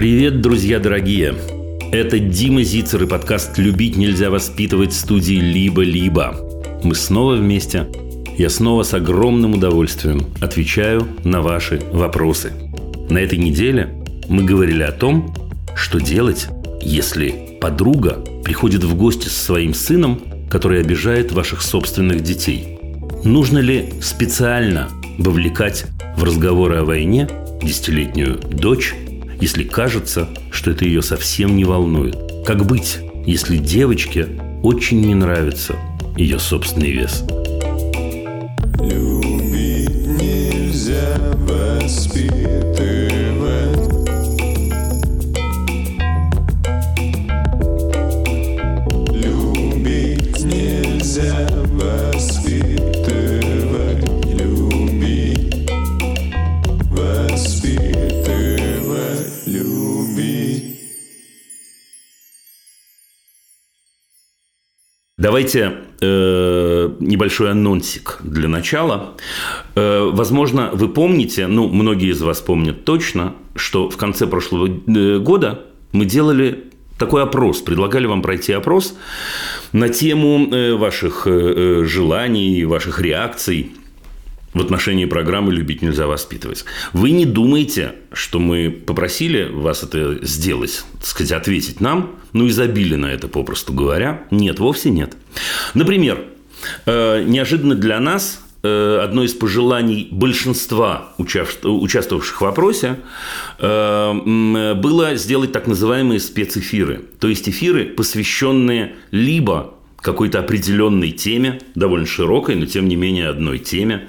Привет, друзья дорогие! Это Дима Зицер и подкаст «Любить нельзя воспитывать» студии «Либо-либо». Мы снова вместе. Я снова с огромным удовольствием отвечаю на ваши вопросы. На этой неделе мы говорили о том, что делать, если подруга приходит в гости со своим сыном, который обижает ваших собственных детей. Нужно ли специально вовлекать в разговоры о войне десятилетнюю дочь если кажется, что это ее совсем не волнует? Как быть, если девочке очень не нравится ее собственный вес? Любить нельзя воспитывать. Давайте э, небольшой анонсик для начала. Э, возможно, вы помните, ну, многие из вас помнят точно, что в конце прошлого э, года мы делали такой опрос, предлагали вам пройти опрос на тему э, ваших э, желаний, ваших реакций в отношении программы «Любить нельзя воспитывать». Вы не думаете, что мы попросили вас это сделать, так сказать, ответить нам, ну и забили на это, попросту говоря? Нет, вовсе нет. Например, э, неожиданно для нас э, одно из пожеланий большинства участвовавших в опросе э, было сделать так называемые спецэфиры. То есть эфиры, посвященные либо какой-то определенной теме, довольно широкой, но тем не менее одной теме,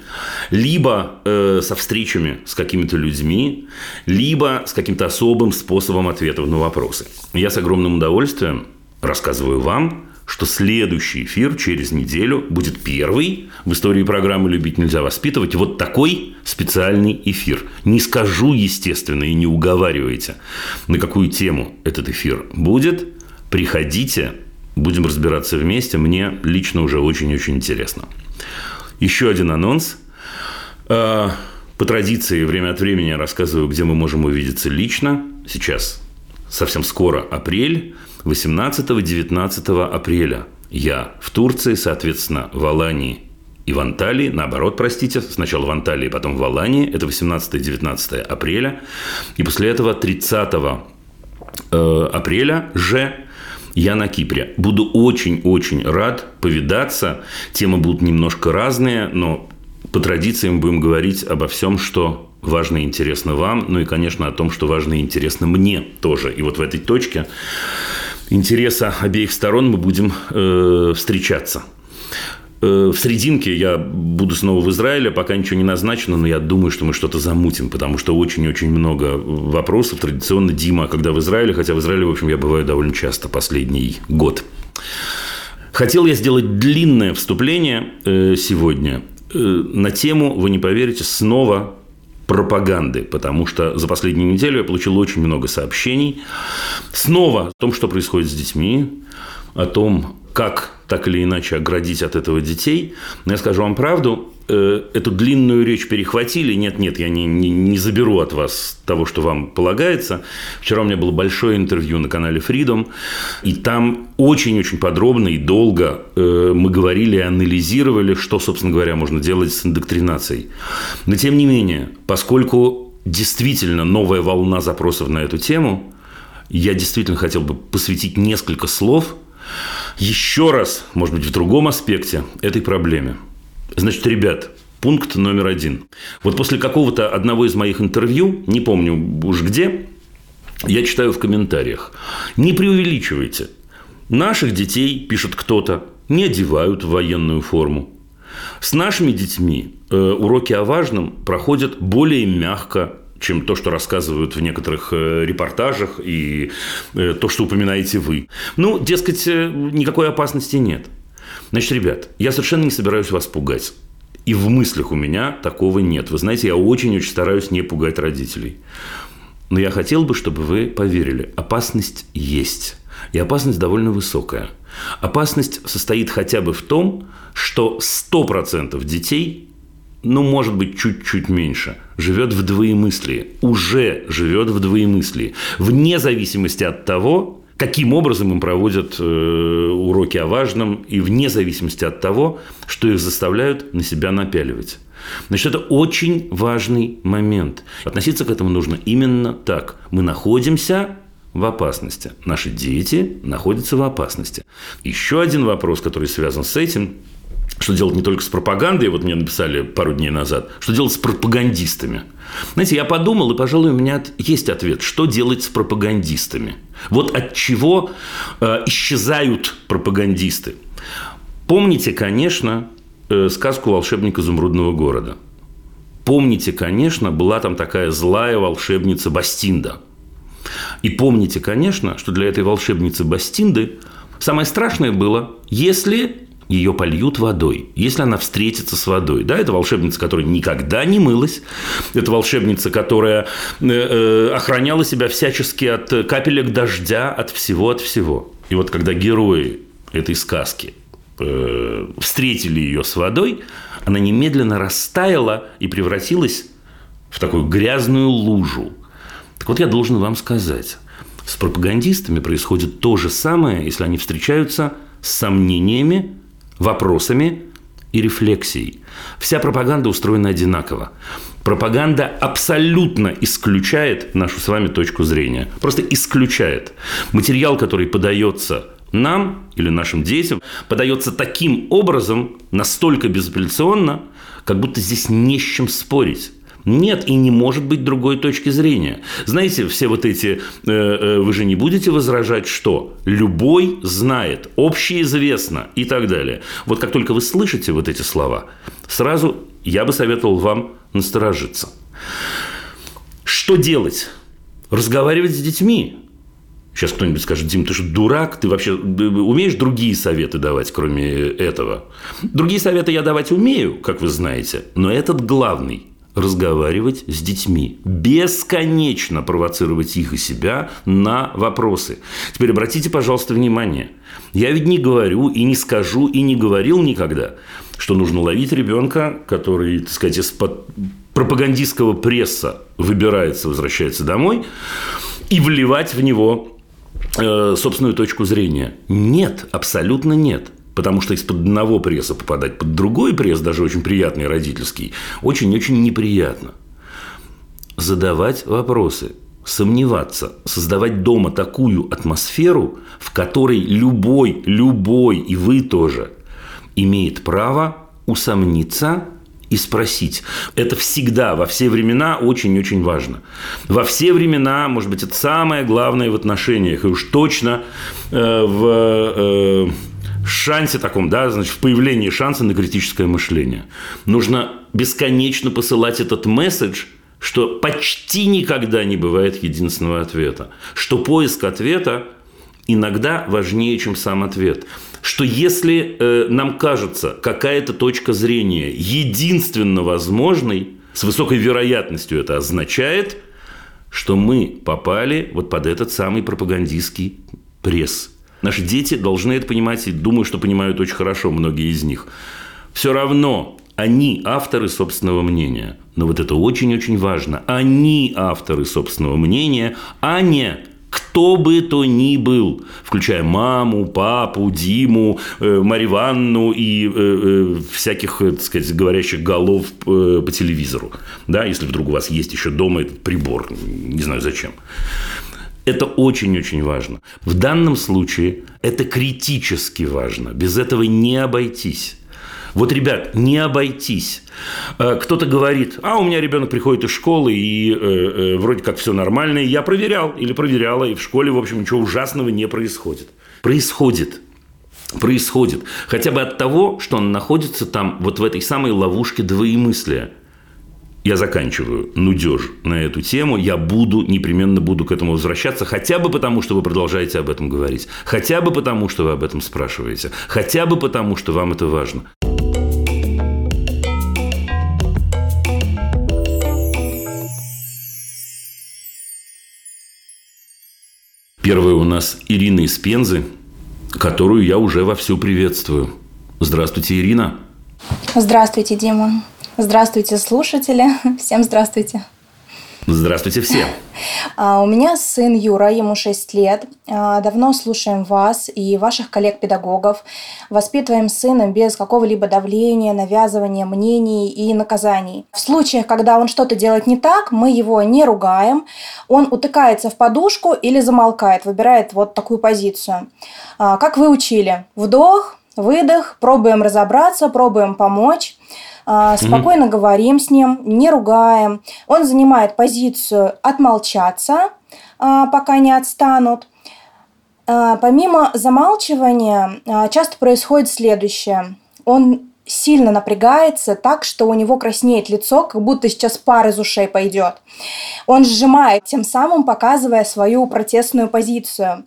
либо э, со встречами с какими-то людьми, либо с каким-то особым способом ответов на вопросы. Я с огромным удовольствием рассказываю вам, что следующий эфир через неделю будет первый в истории программы «Любить нельзя воспитывать». Вот такой специальный эфир. Не скажу, естественно, и не уговаривайте, на какую тему этот эфир будет. Приходите, будем разбираться вместе. Мне лично уже очень-очень интересно. Еще один анонс. Э, По традиции, время от времени я рассказываю, где мы можем увидеться лично. Сейчас совсем скоро апрель, 18-19 апреля. Я в Турции, соответственно, в Алании и в Анталии, наоборот, простите, сначала в Анталии, потом в Алании, это 18-19 апреля, и после этого 30 э, апреля же я на Кипре. Буду очень-очень рад повидаться. Темы будут немножко разные, но по традициям будем говорить обо всем, что важно и интересно вам, ну и, конечно, о том, что важно и интересно мне тоже. И вот в этой точке интереса обеих сторон мы будем э, встречаться. Э, В серединке я буду снова в Израиле, пока ничего не назначено, но я думаю, что мы что-то замутим, потому что очень-очень много вопросов. Традиционно Дима, когда в Израиле, хотя в Израиле, в общем, я бываю довольно часто последний год. Хотел я сделать длинное вступление э, сегодня э, на тему, вы не поверите, снова пропаганды, потому что за последнюю неделю я получил очень много сообщений снова о том, что происходит с детьми, о том, как так или иначе оградить от этого детей. Но я скажу вам правду, э, эту длинную речь перехватили. Нет, нет, я не, не, не заберу от вас того, что вам полагается. Вчера у меня было большое интервью на канале Freedom, и там очень-очень подробно и долго э, мы говорили и анализировали, что, собственно говоря, можно делать с индоктринацией. Но тем не менее, поскольку действительно новая волна запросов на эту тему, я действительно хотел бы посвятить несколько слов еще раз, может быть, в другом аспекте этой проблеме. Значит, ребят, пункт номер один. Вот после какого-то одного из моих интервью, не помню уж где, я читаю в комментариях. Не преувеличивайте. Наших детей, пишет кто-то, не одевают в военную форму. С нашими детьми э, уроки о важном проходят более мягко, чем то, что рассказывают в некоторых э, репортажах и э, то, что упоминаете вы. Ну, дескать, э, никакой опасности нет. Значит, ребят, я совершенно не собираюсь вас пугать. И в мыслях у меня такого нет. Вы знаете, я очень-очень стараюсь не пугать родителей. Но я хотел бы, чтобы вы поверили, опасность есть. И опасность довольно высокая. Опасность состоит хотя бы в том, что 100% детей ну, может быть, чуть-чуть меньше, живет в двоемыслии, уже живет в двоемыслии, вне зависимости от того, каким образом им проводят э, уроки о важном, и вне зависимости от того, что их заставляют на себя напяливать. Значит, это очень важный момент. Относиться к этому нужно именно так. Мы находимся в опасности. Наши дети находятся в опасности. Еще один вопрос, который связан с этим, что делать не только с пропагандой, вот мне написали пару дней назад, что делать с пропагандистами. Знаете, я подумал, и, пожалуй, у меня есть ответ, что делать с пропагандистами. Вот от чего э, исчезают пропагандисты. Помните, конечно, э, сказку «Волшебник изумрудного города». Помните, конечно, была там такая злая волшебница Бастинда. И помните, конечно, что для этой волшебницы Бастинды самое страшное было, если ее польют водой, если она встретится с водой. Да, это волшебница, которая никогда не мылась, это волшебница, которая э, э, охраняла себя всячески от капелек дождя, от всего, от всего. И вот когда герои этой сказки э, встретили ее с водой, она немедленно растаяла и превратилась в такую грязную лужу. Так вот, я должен вам сказать, с пропагандистами происходит то же самое, если они встречаются с сомнениями вопросами и рефлексией. Вся пропаганда устроена одинаково. Пропаганда абсолютно исключает нашу с вами точку зрения. Просто исключает. Материал, который подается нам или нашим детям, подается таким образом, настолько безапелляционно, как будто здесь не с чем спорить. Нет и не может быть другой точки зрения. Знаете, все вот эти, э, э, вы же не будете возражать, что любой знает, общеизвестно и так далее. Вот как только вы слышите вот эти слова, сразу я бы советовал вам насторожиться. Что делать? Разговаривать с детьми. Сейчас кто-нибудь скажет, Дим, ты же дурак, ты вообще умеешь другие советы давать, кроме этого? Другие советы я давать умею, как вы знаете, но этот главный разговаривать с детьми, бесконечно провоцировать их и себя на вопросы. Теперь обратите, пожалуйста, внимание. Я ведь не говорю и не скажу и не говорил никогда, что нужно ловить ребенка, который, так сказать, из-под пропагандистского пресса выбирается, возвращается домой, и вливать в него э, собственную точку зрения. Нет, абсолютно нет. Потому что из-под одного пресса попадать под другой пресс, даже очень приятный родительский, очень-очень неприятно. Задавать вопросы, сомневаться, создавать дома такую атмосферу, в которой любой, любой, и вы тоже, имеет право усомниться и спросить. Это всегда, во все времена очень-очень важно. Во все времена, может быть, это самое главное в отношениях. И уж точно э, в... Э, шансе таком, да, значит, в появлении шанса на критическое мышление. Нужно бесконечно посылать этот месседж, что почти никогда не бывает единственного ответа, что поиск ответа иногда важнее, чем сам ответ. Что если э, нам кажется какая-то точка зрения единственно возможной, с высокой вероятностью это означает, что мы попали вот под этот самый пропагандистский пресс. Наши дети должны это понимать, и думаю, что понимают очень хорошо многие из них. Все равно они авторы собственного мнения. Но вот это очень-очень важно. Они авторы собственного мнения, а не кто бы то ни был, включая маму, папу, Диму, э, Марию и э, э, всяких, так сказать, говорящих голов по телевизору. Да, если вдруг у вас есть еще дома этот прибор, не знаю зачем. Это очень-очень важно. В данном случае это критически важно. Без этого не обойтись. Вот, ребят, не обойтись. Э, кто-то говорит, а у меня ребенок приходит из школы, и э, э, вроде как все нормально, и я проверял или проверяла, и в школе, в общем, ничего ужасного не происходит. Происходит. Происходит. Хотя бы от того, что он находится там, вот в этой самой ловушке двоемыслия я заканчиваю нудеж на эту тему, я буду, непременно буду к этому возвращаться, хотя бы потому, что вы продолжаете об этом говорить, хотя бы потому, что вы об этом спрашиваете, хотя бы потому, что вам это важно. Первая у нас Ирина из Пензы, которую я уже вовсю приветствую. Здравствуйте, Ирина. Здравствуйте, Дима. Здравствуйте, слушатели. Всем здравствуйте. Здравствуйте все. А, У меня сын Юра, ему 6 лет. А, Давно слушаем вас и ваших коллег-педагогов. Воспитываем сына без какого-либо давления, навязывания мнений и наказаний. В случаях, когда он что-то делает не так, мы его не ругаем. Он утыкается в подушку или замолкает, выбирает вот такую позицию. А, Как вы учили? Вдох, выдох, пробуем разобраться, пробуем помочь. А, Спокойно говорим с ним, не ругаем. Он занимает позицию отмолчаться, а, пока не отстанут. А, Помимо замалчивания часто происходит следующее. Он сильно напрягается так, что у него краснеет лицо, как будто сейчас пар из ушей пойдет. Он сжимает, тем самым показывая свою протестную позицию.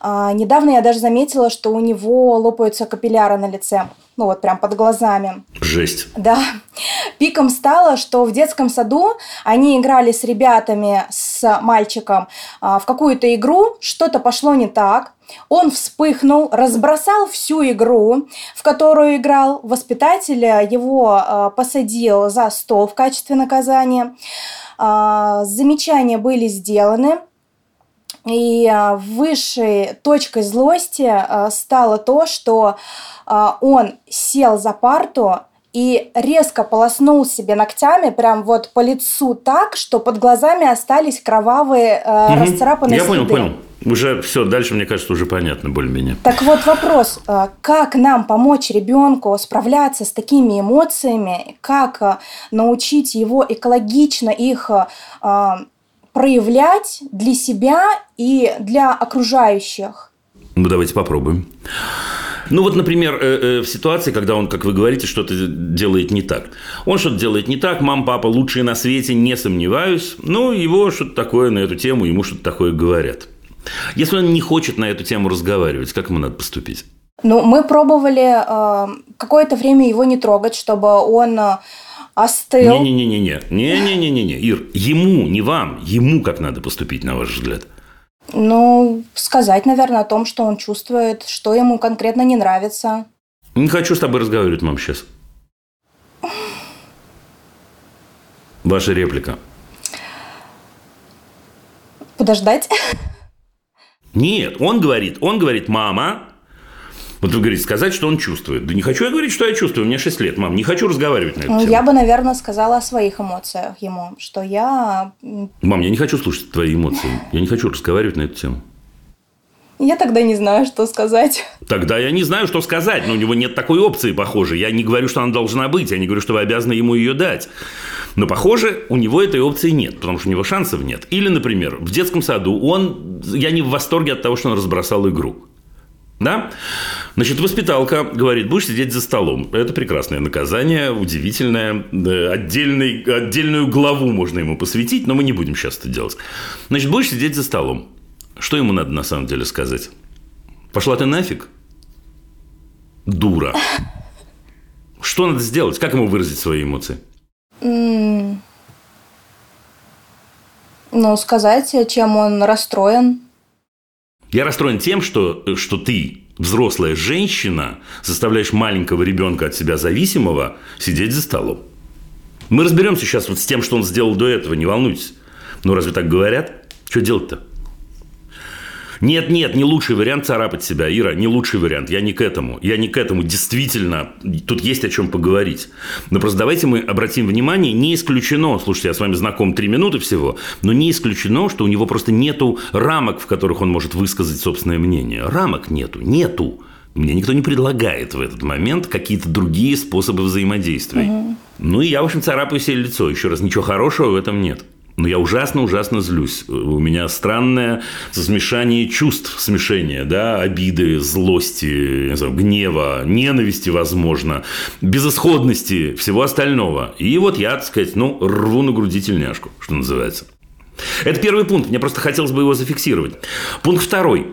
А, Недавно я даже заметила, что у него лопаются капилляры на лице. Ну вот прям под глазами. Жесть. Да. Пиком стало, что в детском саду они играли с ребятами, с мальчиком а, в какую-то игру, что-то пошло не так. Он вспыхнул, разбросал всю игру, в которую играл. Воспитатель его а, посадил за стол в качестве наказания. А, Замечания были сделаны. И а, высшей точкой злости а, стало то, что а, он сел за парту и резко полоснул себе ногтями прям вот по лицу так, что под глазами остались кровавые Мгм. расцарапанные Я понял, следы. понял. Уже все, дальше, мне кажется, уже понятно более-менее. Так вот вопрос, как нам помочь ребенку справляться с такими эмоциями, как научить его экологично их проявлять для себя и для окружающих? Ну, давайте попробуем. Ну, вот, например, э, э, в ситуации, когда он, как вы говорите, что-то делает не так. Он что-то делает не так, мам, папа лучшие на свете, не сомневаюсь. Ну, его что-то такое на эту тему, ему что-то такое говорят. Если он не хочет на эту тему разговаривать, как ему надо поступить? Ну, мы пробовали а, какое-то время его не трогать, чтобы он а, остыл. Не-не-не-не-не. Не-не-не-не-не. Ир, ему, не вам, ему как надо поступить, на ваш взгляд? Ну, сказать, наверное, о том, что он чувствует, что ему конкретно не нравится. Не хочу с тобой разговаривать, мам, сейчас. Ваша реплика. Подождать. Нет, он говорит, он говорит, мама, вот вы говорите, сказать, что он чувствует. Да не хочу я говорить, что я чувствую, у меня 6 лет, мам, не хочу разговаривать на эту Ну, тему. я бы, наверное, сказала о своих эмоциях ему, что я... Мам, я не хочу слушать твои эмоции, я не хочу разговаривать на эту тему. Я тогда не знаю, что сказать. Тогда я не знаю, что сказать, но у него нет такой опции, похоже. Я не говорю, что она должна быть, я не говорю, что вы обязаны ему ее дать. Но, похоже, у него этой опции нет, потому что у него шансов нет. Или, например, в детском саду он... Я не в восторге от того, что он разбросал игру. Да? Значит, воспиталка говорит, будешь сидеть за столом. Это прекрасное наказание, удивительное. Да, Отдельный, отдельную главу можно ему посвятить, но мы не будем сейчас это делать. Значит, будешь сидеть за столом. Что ему надо на самом деле сказать? Пошла ты нафиг? Дура. Что надо сделать? Как ему выразить свои эмоции? Ну, сказать, чем он расстроен. Я расстроен тем, что, что ты, взрослая женщина, заставляешь маленького ребенка от себя зависимого сидеть за столом. Мы разберемся сейчас вот с тем, что он сделал до этого, не волнуйтесь. Ну, разве так говорят? Что делать-то? Нет, нет, не лучший вариант царапать себя, Ира, не лучший вариант. Я не к этому. Я не к этому. Действительно, тут есть о чем поговорить. Но просто давайте мы обратим внимание, не исключено, слушайте, я с вами знаком три минуты всего, но не исключено, что у него просто нету рамок, в которых он может высказать собственное мнение. Рамок нету, нету. Мне никто не предлагает в этот момент какие-то другие способы взаимодействия. Ну и я, в общем, царапаю себе лицо. Еще раз, ничего хорошего в этом нет. Но я ужасно-ужасно злюсь. У меня странное смешание чувств, смешение, да, обиды, злости, знаю, гнева, ненависти, возможно, безысходности, всего остального. И вот я, так сказать, ну, рву на груди тельняшку, что называется. Это первый пункт, мне просто хотелось бы его зафиксировать. Пункт второй.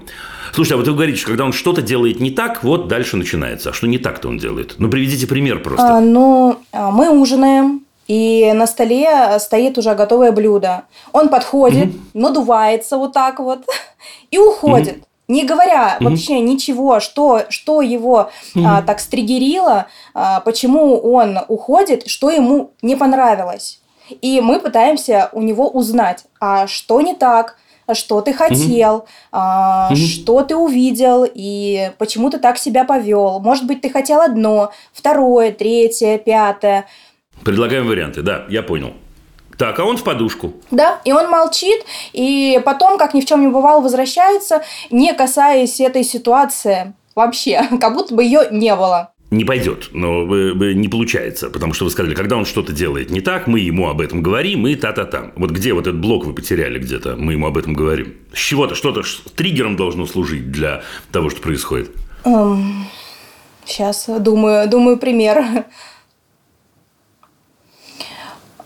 Слушайте, а вот вы говорите, что когда он что-то делает не так, вот дальше начинается. А что не так-то он делает? Ну, приведите пример просто. А, ну, а, мы ужинаем, и на столе стоит уже готовое блюдо. Он подходит, надувается вот так вот и уходит. не говоря вообще ничего, что, что его а, так стригерило, а, почему он уходит, что ему не понравилось. И мы пытаемся у него узнать, а что не так, что ты хотел, а, что ты увидел и почему ты так себя повел. Может быть, ты хотел одно, второе, третье, пятое. Предлагаем варианты, да, я понял. Так, а он в подушку. Да, и он молчит, и потом, как ни в чем не бывало, возвращается, не касаясь этой ситуации вообще, как будто бы ее не было. Не пойдет, но э, э, не получается, потому что вы сказали, когда он что-то делает не так, мы ему об этом говорим, и та-та-та. Вот где вот этот блок вы потеряли где-то, мы ему об этом говорим. С чего-то, что-то триггером должно служить для того, что происходит. Сейчас думаю, думаю пример.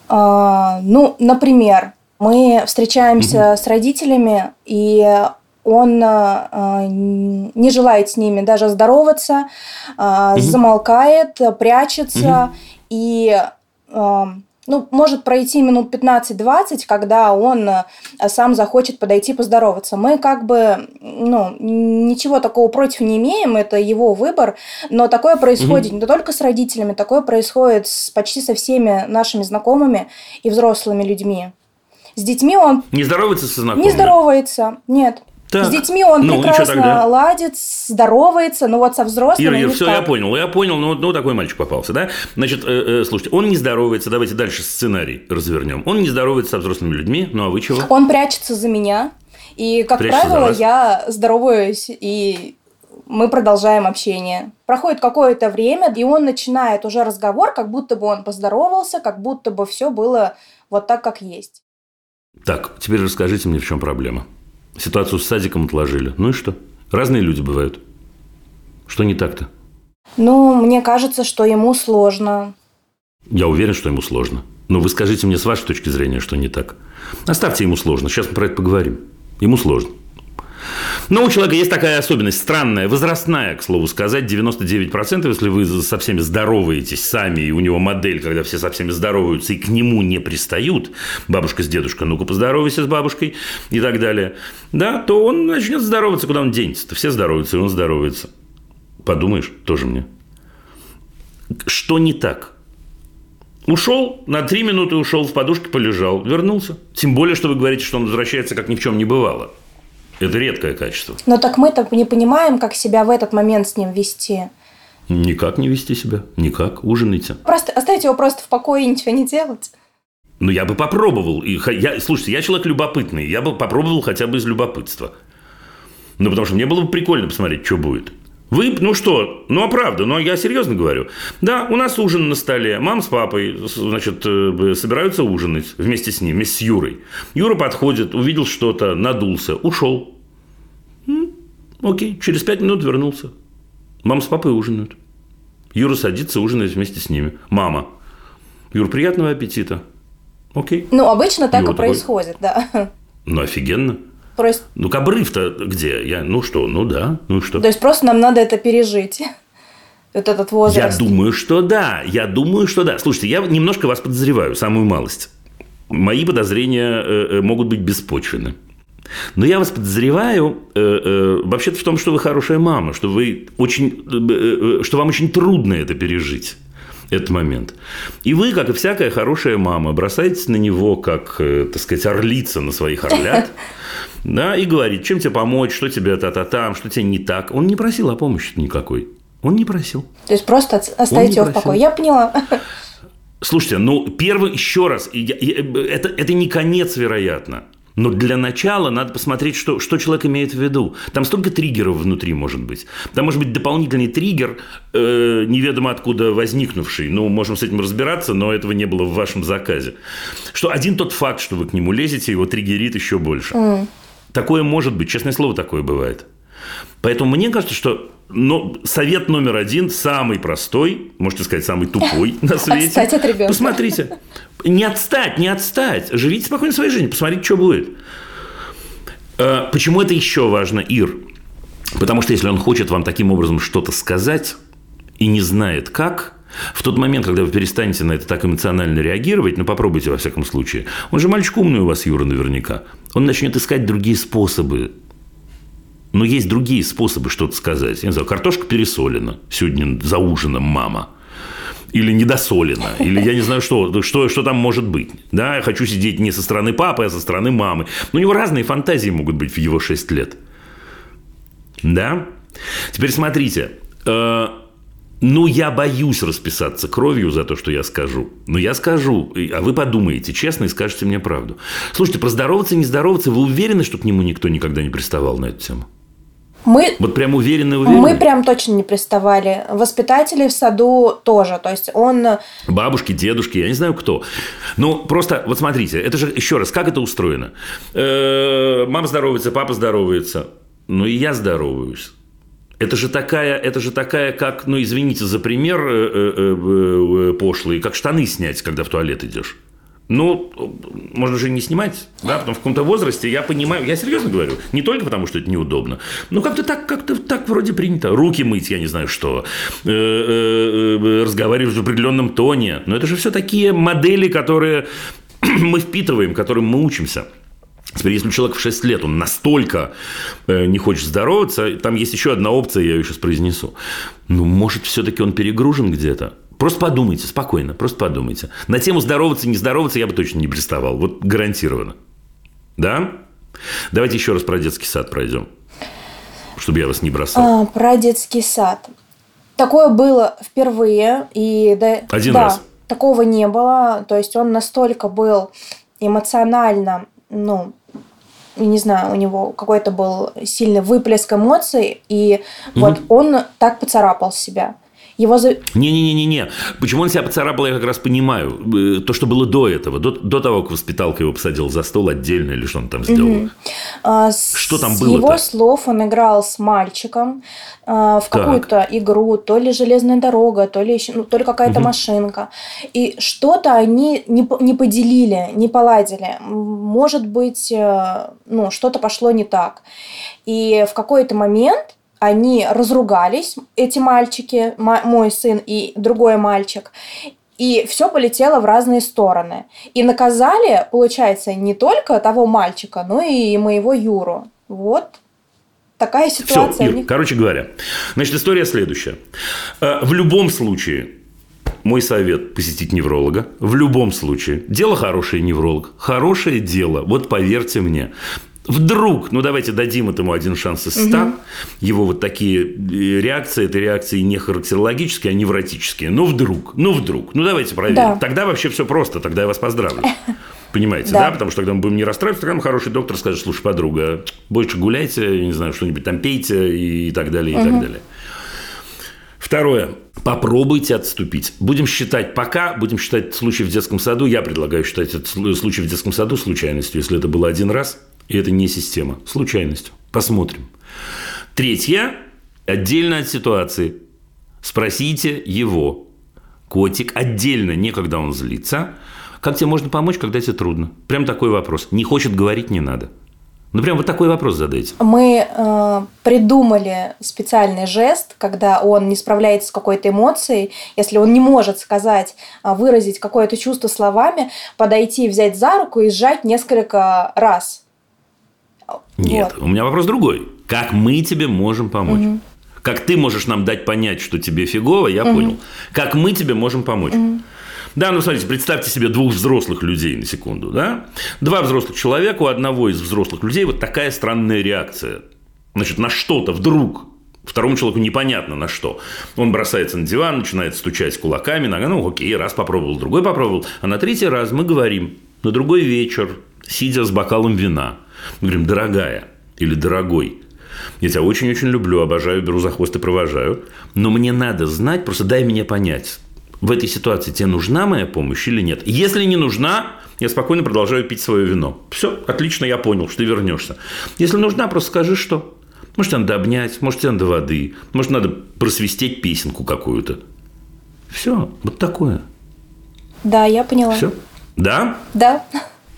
А, ну, например, мы встречаемся с родителями, и он а, не желает с ними даже здороваться, а, замолкает, прячется, и а, ну, может пройти минут 15-20, когда он а, сам захочет подойти поздороваться. Мы как бы, ну, ничего такого против не имеем, это его выбор, но такое происходит не только с родителями, такое происходит с, почти со всеми нашими знакомыми и взрослыми людьми. С детьми он Не здоровается со знакомыми? не здоровается, нет. Так. С детьми он Ну, прекрасно ладит, здоровается, но вот со взрослыми Ира, Ира, все, я понял, я понял, ну, ну такой мальчик попался, да? Значит, э, э, слушайте, он не здоровается, давайте дальше сценарий развернем. Он не здоровается со взрослыми людьми, ну а вы чего? Он прячется за меня, и, как Прячется правило, я здороваюсь, и мы продолжаем общение. Проходит какое-то время, и он начинает уже разговор, как будто бы он поздоровался, как будто бы все было вот так, как есть. Так, теперь расскажите мне, в чем проблема. Ситуацию с садиком отложили. Ну и что? Разные люди бывают. Что не так-то? Ну, мне кажется, что ему сложно. Я уверен, что ему сложно. Но вы скажите мне с вашей точки зрения, что не так. Оставьте ему сложно. Сейчас мы про это поговорим. Ему сложно. Но у человека есть такая особенность, странная, возрастная, к слову сказать, 99%, если вы со всеми здороваетесь сами, и у него модель, когда все со всеми здороваются, и к нему не пристают, бабушка с дедушкой, ну-ка поздоровайся с бабушкой, и так далее, да, то он начнет здороваться, куда он денется. Все здороваются, и он здоровается. Подумаешь, тоже мне. Что не так? Ушел, на три минуты ушел, в подушке полежал, вернулся. Тем более, что вы говорите, что он возвращается, как ни в чем не бывало. Это редкое качество. Но так мы так не понимаем, как себя в этот момент с ним вести. Никак не вести себя. Никак. Ужинайте. Просто оставить его просто в покое и ничего не делать. Ну, я бы попробовал. И, я, слушайте, я человек любопытный. Я бы попробовал хотя бы из любопытства. Ну, потому что мне было бы прикольно посмотреть, что будет. Вы, ну что, ну а правда, ну я серьезно говорю. Да, у нас ужин на столе, мама с папой, значит, э, собираются ужинать вместе с ним, вместе с Юрой. Юра подходит, увидел что-то, надулся, ушел. М, окей, через пять минут вернулся. Мама с папой ужинают. Юра садится, ужинает вместе с ними. Мама. Юр, приятного аппетита. Окей. Ну, обычно так Юра и такой- происходит, да. Ну, офигенно. Просто, Ну, обрыв-то где? Я, ну что, ну да, ну что? то есть просто нам надо это пережить. Вот этот Я возраст. думаю, что да. Я думаю, что да. Слушайте, я немножко вас подозреваю, самую малость. Мои подозрения э, э, могут быть беспочвены. Но я вас подозреваю э, э, вообще-то в том, что вы хорошая мама, что, вы очень, э, э, что вам очень трудно это пережить этот момент. И вы, как и всякая хорошая мама, бросаетесь на него, как, э, так сказать, орлица на своих орлят, да, и говорит, чем тебе помочь, что тебе та-та-там, что тебе не так. Он не просил о помощи никакой. Он не просил. То есть просто оставить его в покое. Я поняла. Слушайте, ну, первый, еще раз, э, это, это не конец, вероятно. Но для начала надо посмотреть, что, что человек имеет в виду. Там столько триггеров внутри может быть. Там может быть дополнительный триггер, э, неведомо откуда возникнувший. Ну, можем с этим разбираться, но этого не было в вашем заказе. Что один тот факт, что вы к нему лезете, его триггерит еще больше. Такое может быть, честное слово, такое бывает. Поэтому мне кажется, что но совет номер один, самый простой, можете сказать, самый тупой на свете. Отстать от ребенка. Посмотрите. Не отстать, не отстать. Живите спокойно своей жизнью, посмотрите, что будет. Э, Почему это еще важно, Ир? Потому что если он хочет вам таким образом что-то сказать и не знает как, в тот момент, когда вы перестанете на это так эмоционально реагировать, ну попробуйте во всяком случае, он же мальчик умный у вас, Юра, наверняка, он начнет искать другие способы Но есть другие способы что-то сказать. Я не знаю, картошка пересолена сегодня за ужином мама. Или недосолено, или я не знаю, что, что, что там может быть. Да, я хочу сидеть не со стороны папы, а со стороны мамы. Но у него разные фантазии могут быть в его 6 лет. Да? Теперь смотрите. Э, ну, я боюсь расписаться кровью за то, что я скажу. Но я скажу, а вы подумаете честно и скажете мне правду. Слушайте, про здороваться и не здороваться, вы уверены, что к нему никто никогда не приставал на эту тему? Мы, Вот прям уверены, уверены? мы прям точно не приставали. Воспитатели в саду тоже. То есть он... Бабушки, дедушки, я не знаю кто. Ну, просто, вот смотрите, это же, еще раз, как это устроено? Э, Мама здоровается, папа здоровается. Ну, и я здороваюсь. Это же такая, это же такая, как, ну, извините за пример э, э, э, э, пошлый, как штаны снять, когда в туалет идешь. Ну, можно же не снимать, да, потому в каком-то возрасте я понимаю, я серьезно говорю, не только потому, что это неудобно, но как-то так, как-то так вроде принято. Руки мыть, я не знаю что, э, э, э, разговаривать в определенном тоне, но это же все такие модели, которые мы впитываем, которым мы учимся. Теперь, если у человека в 6 лет он настолько не хочет здороваться, там есть еще одна опция, я ее сейчас произнесу. Ну, может, все-таки он перегружен где-то? Просто подумайте, спокойно, просто подумайте. На тему здороваться, не здороваться я бы точно не приставал. Вот гарантированно. Да? Давайте еще раз про детский сад пройдем. Чтобы я вас не бросал. А, про детский сад. Такое было впервые. И да, Один да, раз. такого не было. То есть он настолько был эмоционально, ну, я не знаю, у него какой-то был сильный выплеск эмоций, и вот он так поцарапал себя. Его за- Не-не-не-не-не. Почему он себя поцарапал, я как раз понимаю. Э, То, что было до этого, до, до того, как воспиталка его посадила за стол отдельно, или что он там сделал. А, с Что там с было-то? его слов он играл с мальчиком а, в какую-то игру, то ли железная дорога, то ли еще, ну, то ли какая-то машинка. И что-то они не, не поделили, не поладили. Может быть, э, ну, что-то пошло не так. И в какой-то момент они разругались, эти мальчики, ма- мой сын и другой мальчик, и все полетело в разные стороны. И наказали, получается, не только того мальчика, но и моего Юру. Вот такая Все, ситуация. у Ир, них. короче говоря. Значит, история следующая. Э, В любом случае, мой совет – посетить невролога. В любом случае. Дело хорошее, невролог. Хорошее дело. Вот поверьте мне. Вдруг, ну давайте дадим этому один шанс из ста, его вот такие э, реакции, это реакции не характерологические, а невротические. Ну вдруг, ну вдруг, ну давайте проверим. Да. Тогда вообще все просто, тогда я вас поздравлю. Понимаете, Да. да? Потому что тогда мы будем не расстраиваться, тогда нам хороший доктор скажет, слушай, подруга, больше гуляйте, я не знаю, что-нибудь там пейте и так далее, и так далее. Второе. Попробуйте отступить. Будем считать пока, будем считать случай в детском саду. Я предлагаю считать этот слу- случай в детском саду случайностью, если это было один раз, и это не система. Случайностью. Посмотрим. Третье. Отдельно от ситуации. Спросите его. Котик отдельно, не когда он злится. Как тебе можно помочь, когда тебе трудно? Прям такой вопрос. Не хочет говорить, не надо. Ну, прям вот такой вопрос задайте. Мы э, придумали специальный жест, когда он не справляется с какой-то эмоцией, если он не может сказать, а, выразить какое-то чувство словами, подойти, взять за руку и сжать несколько раз. Нет, Вот. у меня вопрос другой. Как мы тебе можем помочь? Как ты можешь нам дать понять, что тебе фигово, я понял. Как мы тебе можем помочь? Да, ну смотрите, представьте себе двух взрослых людей на секунду, да? Два взрослых человека, у одного из взрослых людей вот такая странная реакция. Значит, на что-то вдруг Второму человеку непонятно на что. Он бросается на диван, начинает стучать кулаками, нога, ну окей, раз попробовал, другой попробовал. А на третий раз мы говорим, на другой вечер, сидя с бокалом вина, мы говорим, дорогая или дорогой, я тебя очень-очень люблю, обожаю, беру за хвост и провожаю, но мне надо знать, просто дай мне понять, в этой ситуации тебе нужна моя помощь или нет. Если не нужна, я спокойно продолжаю пить свое вино. Все, отлично, я понял, что ты вернешься. Если нужна, просто скажи, что. Может, тебе надо обнять, может, тебе надо воды, может, надо просвистеть песенку какую-то. Все, вот такое. Да, я поняла. Все. Да? Да,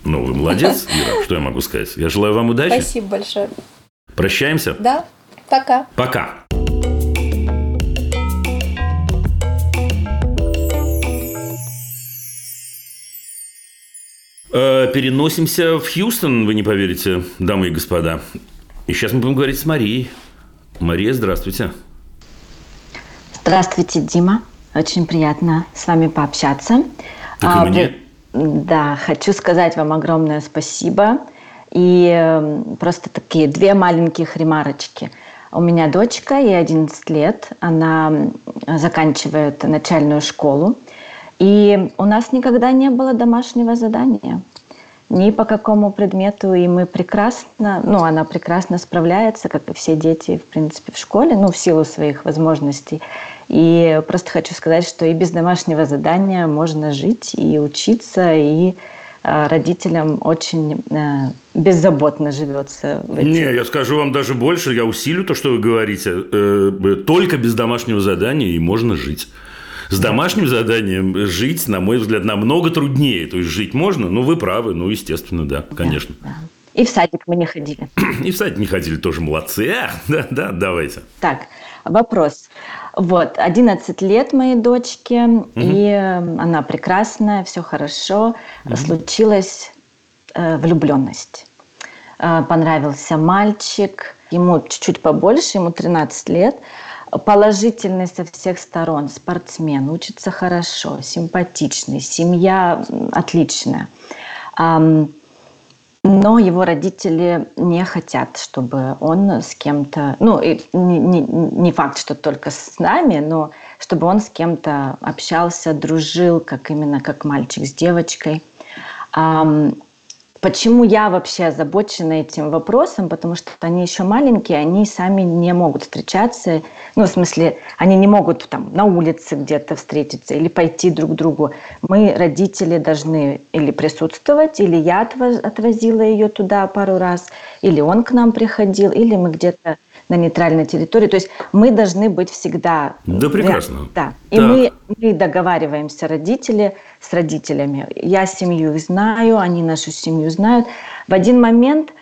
Ну, вы молодец, Ира, что я могу сказать. Я желаю вам удачи. спасибо большое. Прощаемся. Да, пока. Пока. Э, Переносимся в Хьюстон, вы не поверите, дамы и господа. И сейчас мы будем говорить с Марией. Мария, здравствуйте. Здравствуйте, Дима. Очень приятно с вами пообщаться. Так и А, мне. Да, хочу сказать вам огромное спасибо. И э, просто такие две маленьких ремарочки. У меня дочка, ей 11 лет, она заканчивает начальную школу. И у нас никогда не было домашнего задания ни по какому предмету, и мы прекрасно, ну, она прекрасно справляется, как и все дети, в принципе, в школе, ну, в силу своих возможностей. И просто хочу сказать, что и без домашнего задания можно жить и учиться, и э, родителям очень э, беззаботно живется. в эти- Не, я скажу вам даже больше, я усилю то, что вы говорите. Э, Только без домашнего задания и можно жить. С домашним заданием жить, на мой взгляд, намного труднее. То есть жить можно, но вы правы, ну, естественно, да, конечно. Да. И в садик мы не ходили. И в садик не ходили тоже молодцы. Эх, да, да, давайте. Так, вопрос. Вот, 11 лет моей дочке, и э, она прекрасная, все хорошо. Случилась э, влюбленность. Э, понравился мальчик, ему чуть-чуть побольше, ему 13 лет. Положительный со всех сторон, спортсмен, учится хорошо, симпатичный, семья отличная. Но его родители не хотят, чтобы он с кем-то, ну, и не, не- факт, что только с нами, но чтобы он с кем-то общался, дружил, как именно как мальчик с девочкой. Почему я вообще озабочена этим вопросом? Потому что они еще маленькие, они сами не могут встречаться. Ну, в смысле, они не могут там на улице где-то встретиться или пойти друг к другу. Мы, родители, должны или присутствовать, или я отво- отвозила ее туда пару раз, или он к нам приходил, или мы где-то на нейтральной территории. То есть мы должны быть всегда... Да, прекрасно. Да. И Так. мы мы договариваемся, родители с родителями. Я семью знаю, они нашу семью знают. В один момент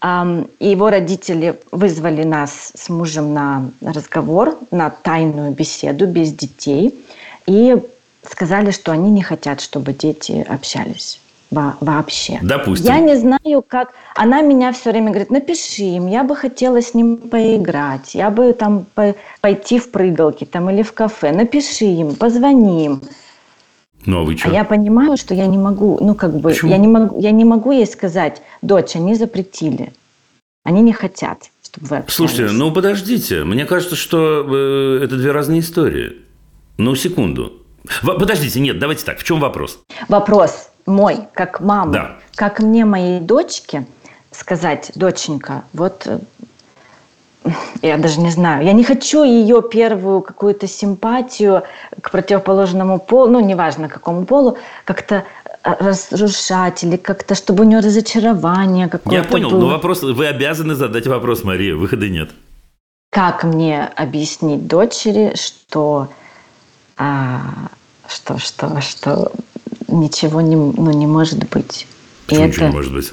ам, его родители вызвали нас с мужем на разговор, на тайную беседу без детей и сказали, что они не хотят, чтобы дети общались во- вообще. Допустим. Я не знаю, как... Она меня все время говорит, напиши им, я бы хотела с ним поиграть, я бы там по- пойти в прыгалки там, или в кафе, напиши им, позвони им. Ну, а вы А что? я понимаю, что я не могу, ну как бы, Почему? я не, могу, я не могу ей сказать, дочь, они запретили, они не хотят, чтобы вы общались. Слушайте, ну подождите. Мне кажется, что э, это две разные истории. Ну, секунду. В- Подождите, нет, давайте так. В чем вопрос? Вопрос мой, как мама, Да. как мне, моей дочке, сказать, доченька, вот э, я даже не знаю, я не хочу ее первую какую-то симпатию к противоположному полу, ну, неважно какому полу, как-то э, разрушать или как-то, чтобы у нее разочарование какое-то Я понял, было. но вопрос, вы обязаны задать вопрос, Мария, выхода нет. Как мне объяснить дочери, что, а, что, что, что ничего не, ну, не может быть? И Почему ничего это- не может быть?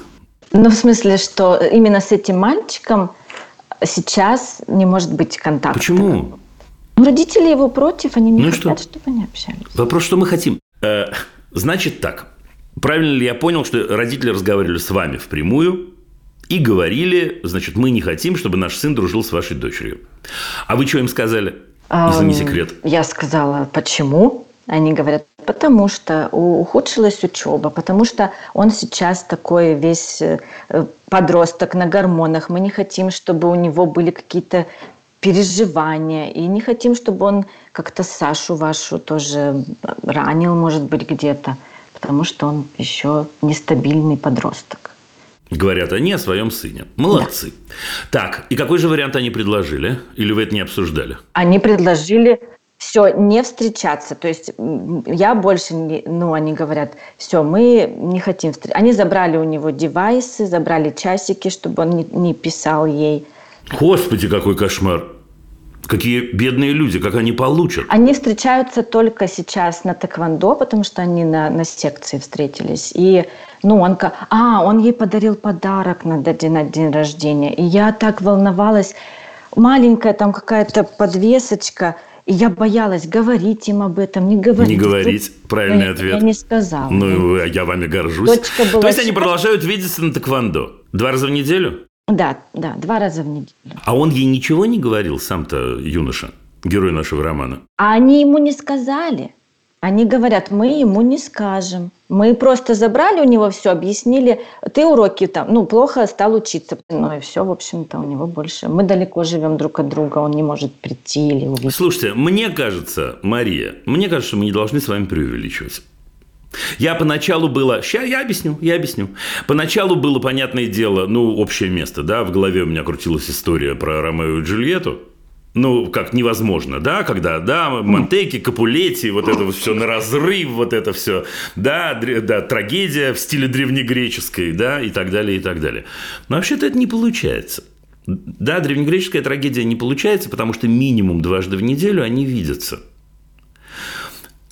Ну, в смысле, что именно с этим мальчиком сейчас не может быть контакта. Почему? Ну, родители его против, они не Ну хотят, что? чтобы они общались. Вопрос, что мы хотим. Э, значит так. Правильно ли я понял, что родители разговаривали с вами впрямую и говорили, значит, мы не хотим, чтобы наш сын дружил с вашей дочерью. А вы что им сказали? Если не Ам, секрет. Я сказала, почему? Они говорят, потому что ухудшилась учеба, потому что он сейчас такой весь э, подросток на гормонах. Мы не хотим, чтобы у него были какие-то переживания, и не хотим, чтобы он как-то Сашу вашу тоже ранил, может быть, где-то, потому что он еще нестабильный подросток. Говорят они о своем сыне. Молодцы. Так, и какой же вариант они предложили? Или вы это не обсуждали? Они предложили все не встречаться. То есть я больше, не, ну, они говорят, все, мы не хотим встречаться. Они забрали у него девайсы, забрали часики, чтобы он не, не писал ей. Господи, какой кошмар. Какие бедные люди, как они получат. Они встречаются только сейчас на тэквондо, потому что они на, на секции встретились. И, ну, он, а, он ей подарил подарок на на день рождения. И я так волновалась. Маленькая там какая-то подвесочка. И я боялась говорить им об этом, не говорить. Не говорить. Правильный Я- ответ. Я не сказала. Ну, я вами горжусь. Дочка была То есть они продолжают видеться на тэквондо? Два раза в неделю? Да, да, два раза в неделю. А он ей ничего не говорил, сам-то юноша, герой нашего романа? А они ему не сказали. Они говорят, мы ему не скажем. Мы просто забрали у него все, объяснили, ты уроки там, ну, плохо стал учиться. Ну и все, в общем-то, у него больше. Мы далеко живем друг от друга, он не может прийти или увидеть. Слушайте, мне кажется, Мария, мне кажется, мы не должны с вами преувеличивать. Я поначалу было... Сейчас я объясню, я объясню. Поначалу было, понятное дело, ну, общее место, да, в голове у меня крутилась история про Ромео и Джульетту. Ну, как невозможно, да, когда, да, Монтеки, Капулетти, вот это вот все на разрыв, вот это все, да, да, трагедия в стиле древнегреческой, да, и так далее, и так далее. Но вообще-то это не получается. Да, древнегреческая трагедия не получается, потому что минимум дважды в неделю они видятся.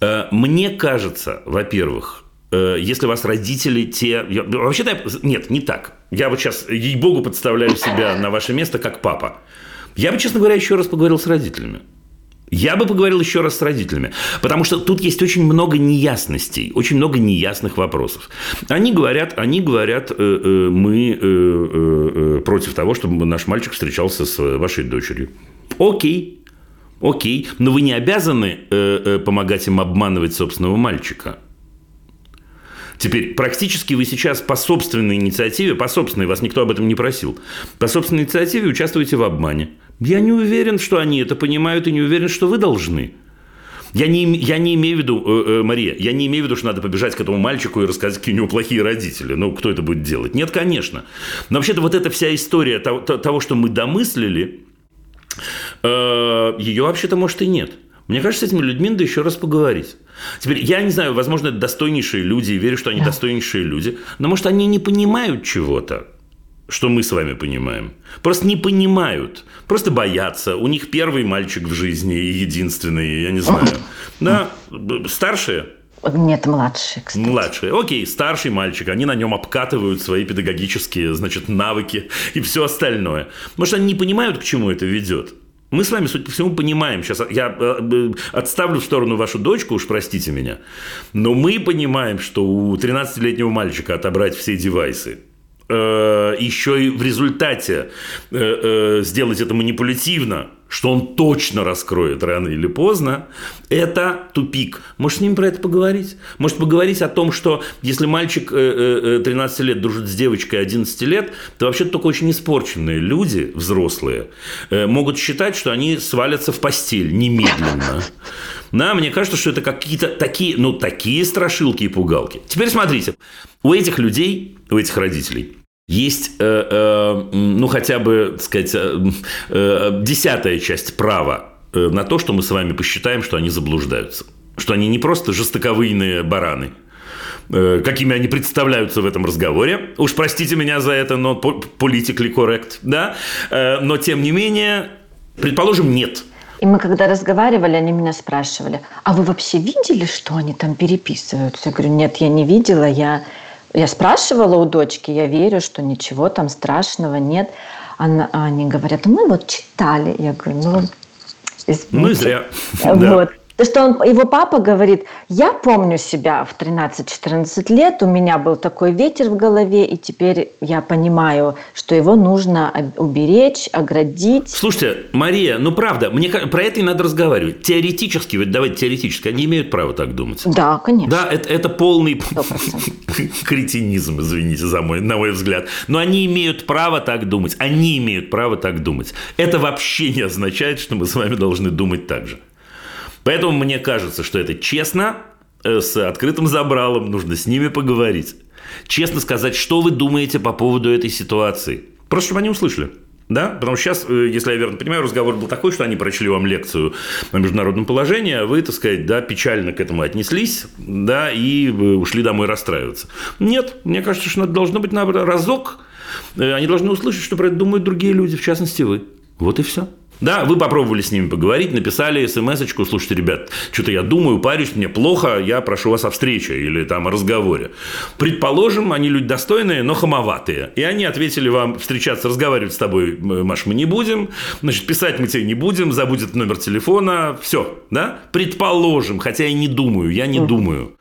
Э, Мне кажется, во-первых, э, если у вас родители те... Вообще-то, нет, не так. Я вот сейчас, ей-богу, подставляю себя на ваше место как папа. Я бы, честно говоря, еще раз поговорил с родителями. Я бы поговорил еще раз с родителями, потому что тут есть очень много неясностей, очень много неясных вопросов. Они говорят, они говорят, э, э, мы э, э, э, против того, чтобы наш мальчик встречался с вашей дочерью. Окей, окей, но вы не обязаны э, помогать им обманывать собственного мальчика. Теперь, практически вы сейчас по собственной инициативе, по собственной, вас никто об этом не просил, по собственной инициативе участвуете в обмане. Я не уверен, что они это понимают, и не уверен, что вы должны. Я не, я не имею в виду, э, э, Мария, я не имею в виду, что надо побежать к этому мальчику и рассказать, какие у него плохие родители. Ну, кто это будет делать? Нет, конечно. Но вообще-то вот эта вся история того, то- того, что мы домыслили, э, ее вообще-то, может, и нет. Мне кажется, с этими людьми надо еще раз поговорить. Теперь, я не знаю, возможно, это достойнейшие люди, и верю, что они достойнейшие люди, но, может, они не понимают чего-то, что мы с вами понимаем. Просто не понимают, просто боятся. У них первый мальчик в жизни и единственный, я не знаю. Да, старшие, Нет, младший, кстати. Младшие. Окей, старший мальчик. Они на нем обкатывают свои педагогические, значит, навыки и все остальное. Может, они не понимают, к чему это ведет. Мы с вами, судя по всему, понимаем. Сейчас я э, отставлю в сторону вашу дочку, уж простите меня. Но мы понимаем, что у 13-летнего мальчика отобрать все девайсы, еще и в результате э, э, сделать это манипулятивно, что он точно раскроет рано или поздно, это тупик. Может, с ним про это поговорить? Может, поговорить о том, что если мальчик э, э, 13 лет дружит с девочкой 11 лет, то вообще только очень испорченные люди, взрослые, э, могут считать, что они свалятся в постель немедленно. Да, мне кажется, что это какие-то такие, ну, такие страшилки и пугалки. Теперь смотрите, у этих людей, у этих родителей есть, э, э, ну, хотя бы, так сказать, э, э, десятая часть права э, на то, что мы с вами посчитаем, что они заблуждаются. Что они не просто жестоковыйные бараны, э, какими они представляются в этом разговоре. Уж простите меня за это, но по- politically correct, да? Но, тем не менее, предположим, нет. И мы когда разговаривали, они меня спрашивали, а вы вообще видели, что они там переписываются? Я говорю, нет, я не видела, я, я спрашивала у дочки, я верю, что ничего там страшного нет. Она, они говорят, мы вот читали. Я говорю, ну, извините. Ну и зря. Вот. То, что он, его папа говорит, я помню себя в 13-14 лет, у меня был такой ветер в голове, и теперь я понимаю, что его нужно уберечь, оградить. Слушайте, Мария, ну правда, мне про это и надо разговаривать. Теоретически, вот давайте теоретически, они имеют право так думать. Да, конечно. Да, это, это полный Сто процентов. кретинизм, извините за мой, на мой взгляд. Но они имеют право так думать. Они имеют право так думать. Это вообще не означает, что мы с вами должны думать так же. Поэтому мне кажется, что это честно, э, с открытым забралом, нужно с ними поговорить. Честно сказать, что вы думаете по поводу этой ситуации. Просто чтобы они услышали. Да? Потому что сейчас, э, если я верно понимаю, разговор был такой, что они прочли вам лекцию о международном положении, а вы, так сказать, да, печально к этому отнеслись, да, и э, ушли домой расстраиваться. Нет, мне кажется, что должно быть наоборот разок. Они должны услышать, что про это думают другие люди, в частности вы. Вот и все. Да, вы попробовали с ними поговорить, написали смс-очку, слушайте, ребят, что-то я думаю, парюсь, мне плохо, я прошу вас о встрече или там о разговоре. Предположим, они люди достойные, но хамоватые. И они ответили вам, встречаться, разговаривать с тобой, м, Маш, мы не будем, значит, писать мы тебе не будем, забудет номер телефона, все, да? Предположим, хотя я не думаю, я не думаю.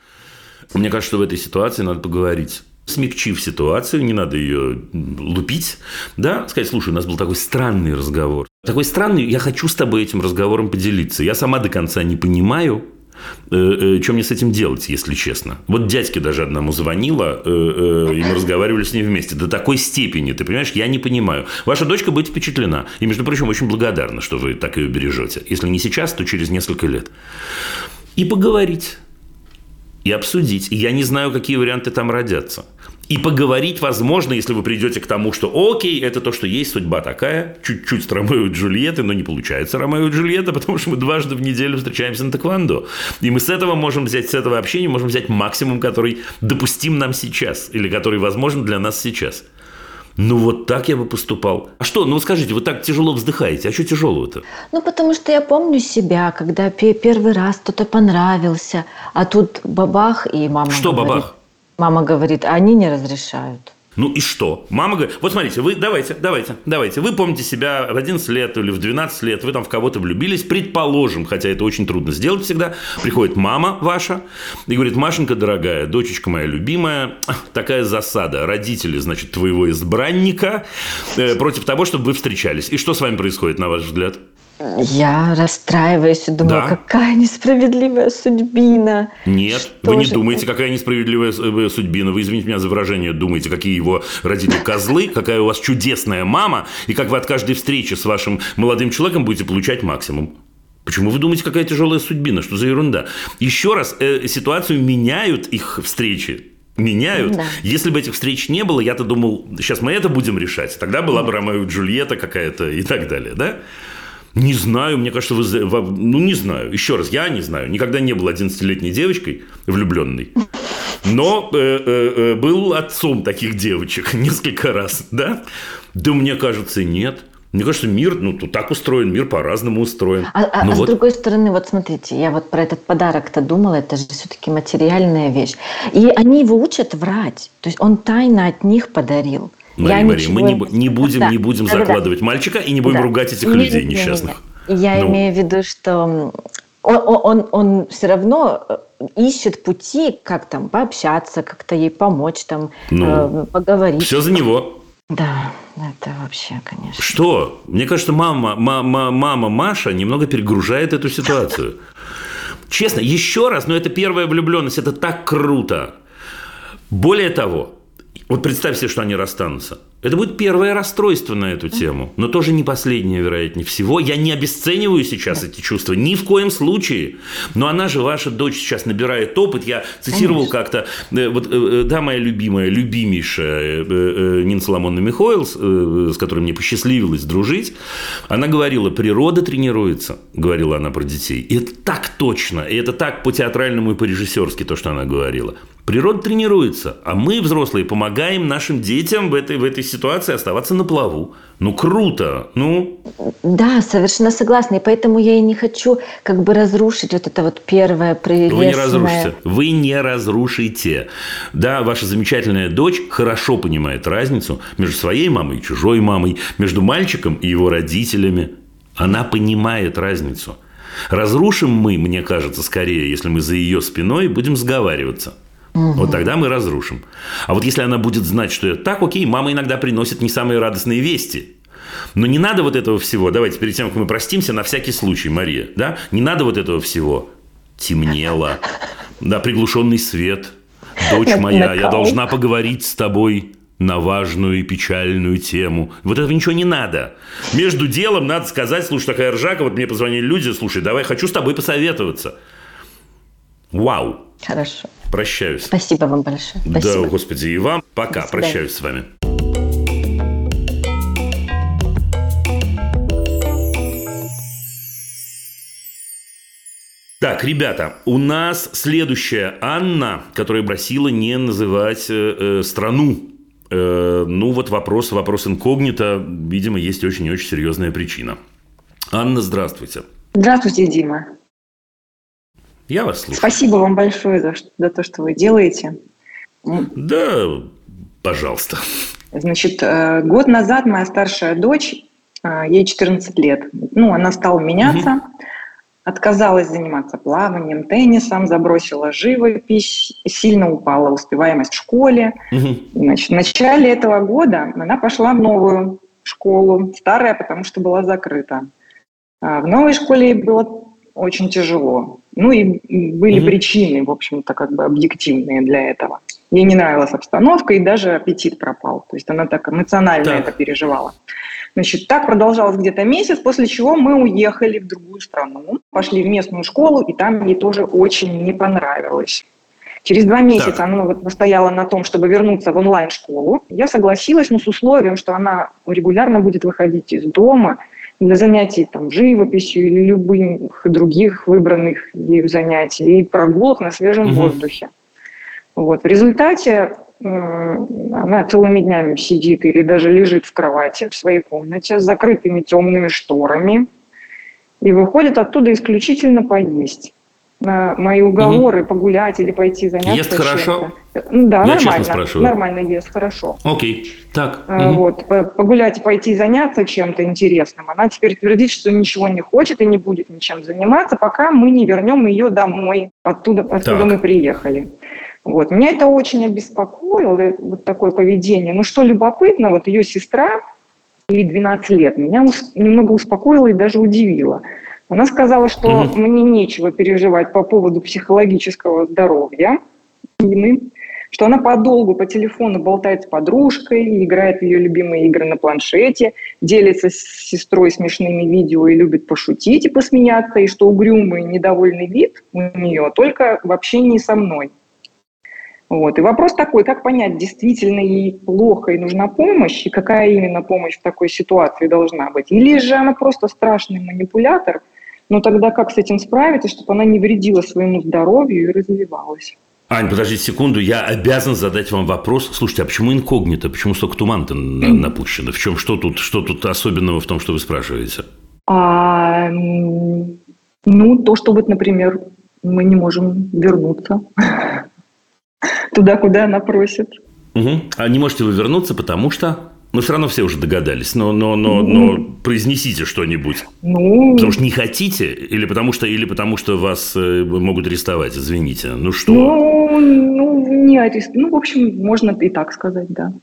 Мне кажется, что в этой ситуации надо поговорить смягчив ситуацию, не надо ее лупить, да, сказать, слушай, у нас был такой странный разговор. Такой странный, я хочу с тобой этим разговором поделиться. Я сама до конца не понимаю, э, э, что мне с этим делать, если честно. Вот дядьке даже одному звонила, э, и мы разговаривали с ней вместе. До такой степени, ты понимаешь, я не понимаю. Ваша дочка будет впечатлена. И, между прочим, очень благодарна, что вы так ее бережете. Если не сейчас, то через несколько лет. И поговорить. И обсудить. И я не знаю, какие варианты там родятся. И поговорить, возможно, если вы придете к тому, что окей, это то, что есть, судьба такая, чуть-чуть с Ромео и Джульеттой, но не получается Ромео и Джульетта, потому что мы дважды в неделю встречаемся на тэквондо. И мы с этого можем взять, с этого общения можем взять максимум, который допустим нам сейчас, или который возможен для нас сейчас. Ну, вот так я бы поступал. А что, ну, скажите, вы так тяжело вздыхаете, а что тяжелого-то? Ну, потому что я помню себя, когда пе- первый раз кто-то понравился, а тут бабах, и мама Что говорит, бабах? Мама говорит, «А они не разрешают. Ну и что? Мама говорит, вот смотрите, вы давайте, давайте, давайте. Вы помните себя в 11 лет или в 12 лет, вы там в кого-то влюбились, предположим, хотя это очень трудно сделать всегда, приходит мама ваша и говорит, Машенька, дорогая, дочечка моя любимая, такая засада, родители, значит, твоего избранника э, против того, чтобы вы встречались. И что с вами происходит, на ваш взгляд? Я расстраиваюсь и думаю, Да. какая несправедливая судьбина. Нет, Что вы не же думаете, какая несправедливая э, судьбина. Вы, извините меня за выражение, думаете, какие его родители козлы, какая у вас чудесная мама, и как вы от каждой встречи с вашим молодым человеком будете получать максимум. Почему вы думаете, какая тяжелая судьбина? Что за ерунда? Еще раз, э, ситуацию меняют их встречи. Меняют. Да. Если бы этих встреч не было, я-то думал, сейчас мы это будем решать. Тогда была бы Ромео и Джульетта какая-то и так далее, да? Не знаю, мне кажется, вы... Ну, не знаю. Еще раз, я не знаю. Никогда не был 11-летней девочкой влюбленной. Но э, э, э, был отцом таких девочек несколько раз, да? Да мне кажется, нет. Мне кажется, мир, ну, так устроен, мир по-разному устроен. А, а- ну а вот, с другой стороны, вот смотрите, я вот про этот подарок-то думала, это же все-таки материальная вещь. И они его учат врать. То есть он тайно от них подарил. Мария, Я Мария, мы не, ничего- не будем, Да, не будем да-да-да. закладывать мальчика и не будем Да. ругать этих Не- людей не- не- не. несчастных. Я Ну. имею в виду, что он, он, он все равно э, ищет пути, как там пообщаться, как-то ей помочь, там Ну, э, поговорить. Все за него. Да, это вообще, конечно. Что? Мне кажется, мама, мама, мама Маша немного перегружает эту ситуацию. Честно, еще раз, но это первая влюбленность, это так круто. Более того, вот представь себе, что они расстанутся. Это будет первое расстройство на эту тему, но тоже не последнее, вероятнее всего. Я не обесцениваю сейчас эти чувства, ни в коем случае. Но она же, ваша дочь, сейчас набирает опыт. Я цитировал как-то, э, вот, э, э, да, моя любимая, любимейшая Нина Соломонна Михоэлс, э, с которой мне посчастливилось дружить, она говорила, природа тренируется, говорила она про детей. И это так точно, и это так по-театральному и по-режиссерски то, что она говорила. Природа тренируется, а мы, взрослые, помогаем нашим детям в этой, в этой ситуации оставаться на плаву. Ну, круто. Ну, Да, совершенно согласна. И поэтому я и не хочу как бы разрушить вот это вот первое прелестное. вы не разрушите. Вы не разрушите. Да, ваша замечательная дочь хорошо понимает разницу между своей мамой и чужой мамой, между мальчиком и его родителями. Она понимает разницу. Разрушим мы, мне кажется, скорее, если мы за ее спиной будем сговариваться. Вот тогда мы разрушим. А вот если она будет знать, что это так, окей, мама иногда приносит не самые радостные вести. Но не надо вот этого всего. Давайте перед тем, как мы простимся, на всякий случай, Мария, да? Не надо вот этого всего. Темнело, да, приглушенный свет. Дочь моя, я должна поговорить с тобой на важную и печальную тему. Вот этого ничего не надо. Между делом надо сказать, слушай, такая ржака, вот мне позвонили люди, слушай, давай, хочу с тобой посоветоваться. Вау. Хорошо. Прощаюсь. Спасибо вам большое. Да, Спасибо. господи, и вам пока. Прощаюсь с вами. Так, ребята, у нас следующая Анна, которая просила не называть э, э, страну. Э, ну, вот вопрос, вопрос инкогнито. Видимо, есть очень и очень серьезная причина. Анна, здравствуйте. Здравствуйте, Дима. Я вас слушаю. Спасибо вам большое за, за то, что вы делаете. Да, пожалуйста. Значит, э, год назад моя старшая дочь, э, ей 14 лет, ну, она стала меняться, отказалась заниматься плаванием, теннисом, забросила живопись, сильно упала успеваемость в школе. Мгм. Значит, в начале этого года она пошла в новую школу, старая, потому что была закрыта. А в новой школе ей было очень тяжело. Ну и были Мгм. причины, в общем-то, как бы объективные для этого. Ей не нравилась обстановка, и даже аппетит пропал. То есть она так эмоционально Так. это переживала. Значит, так продолжалось где-то месяц, после чего мы уехали в другую страну, пошли в местную школу, и там ей тоже очень не понравилось. Через два месяца Так. она вот настояла на том, чтобы вернуться в онлайн-школу. Я согласилась, но с условием, что она регулярно будет выходить из дома для занятий там, живописью или любых других выбранных ею занятий, и прогулок на свежем Мгм. воздухе. Вот. В результате э, она целыми днями сидит или даже лежит в кровати в своей комнате с закрытыми темными шторами и выходит оттуда исключительно поесть. На мои уговоры погулять или пойти заняться Ест хорошо? Ну Да, Я нормально. спрашиваю. Нормально ест, хорошо. Окей. Так. Мгм. Вот, по- погулять и пойти заняться чем-то интересным. Она теперь твердит, что ничего не хочет и не будет ничем заниматься, пока мы не вернем ее домой, оттуда, откуда Так. мы приехали. Вот. Меня это очень обеспокоило, э, вот такое поведение. Но что любопытно, вот ее сестра, ей 12 лет, меня немного успокоило и даже удивило. Она сказала, что Мгм. мне нечего переживать по поводу психологического здоровья Инны, что она подолгу по телефону болтает с подружкой, играет в ее любимые игры на планшете, делится с сестрой смешными видео и любит пошутить и посмеяться, и что угрюмый, недовольный вид у нее только в общении со мной. Вот. И вопрос такой, как понять, действительно ей плохо и нужна помощь, и какая именно помощь в такой ситуации должна быть? Или же она просто страшный манипулятор, но тогда как с этим справиться, чтобы она не вредила своему здоровью и развивалась? Ань, подождите секунду, я обязан задать вам вопрос. Слушайте, а почему инкогнито? Почему столько туман-то на- напущено? В чем, что тут, что тут особенного в том, что вы спрашиваете? А, ну, то, что вот, например, мы не можем вернуться туда, куда она просит. Мгм. А не можете вы вернуться, потому что... Ну, все равно все уже догадались, но, но, но, но произнесите что-нибудь. Ну, Потому что не хотите, или потому что, или потому что вас э, могут арестовать, извините. Ну что? ну, ну, не арест. Ну, в общем, можно и так сказать, да.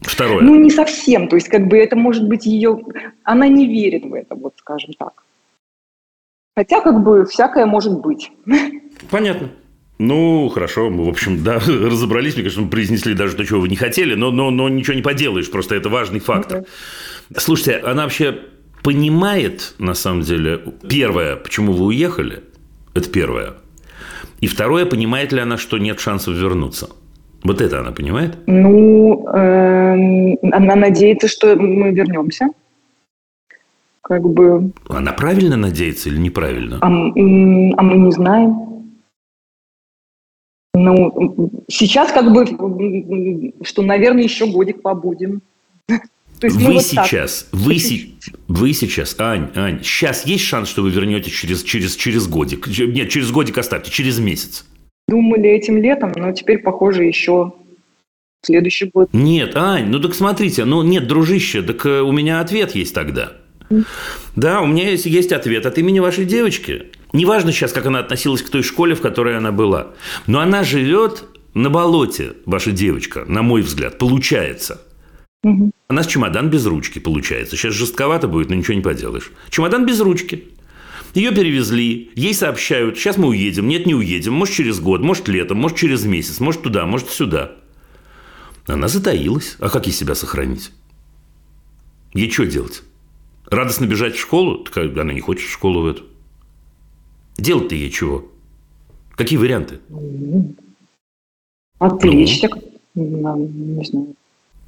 Второе. Ну, не совсем. То есть, как бы это может быть ее... Она не верит в это, вот скажем так. Хотя, как бы, всякое может быть. Понятно. Ну, хорошо, мы, в общем, да, разобрались. Мне кажется, мы произнесли даже то, чего вы не хотели, но, но, но ничего не поделаешь, просто это важный фактор. Слушайте, она вообще понимает, на самом деле, первое, почему вы уехали, это первое. И второе, понимает ли она, что нет шансов вернуться? Вот это она понимает? Ну, эм, она надеется, что мы вернемся. Как бы... Она правильно надеется или неправильно? А, а мы не знаем. Ну, сейчас как бы, что, наверное, еще годик побудем. То есть, Вы вот так. сейчас, вы, вы сейчас, Ань, Ань, сейчас есть шанс, что вы вернетесь через, через, через годик? Нет, через годик оставьте, через месяц. Думали этим летом, но теперь, похоже, еще следующий год. Нет, Ань, ну так смотрите, ну нет, дружище, так э, у меня ответ есть тогда. Да, у меня есть, есть ответ от имени вашей девочки. Неважно сейчас, как она относилась к той школе, в которой она была. Но она живет на болоте, ваша девочка, на мой взгляд, получается. Мгм. У нас чемодан без ручки получается. Сейчас жестковато будет, но ничего не поделаешь. Чемодан без ручки. Ее перевезли, ей сообщают, сейчас мы уедем, нет, не уедем, может через год, может летом, может через месяц, может туда, может сюда. Она затаилась. А как ей себя сохранить? Ей что делать? Радостно бежать в школу? Так она не хочет в школу в эту. Делать-то ей чего? Какие варианты? Отвлечься, ну, не знаю.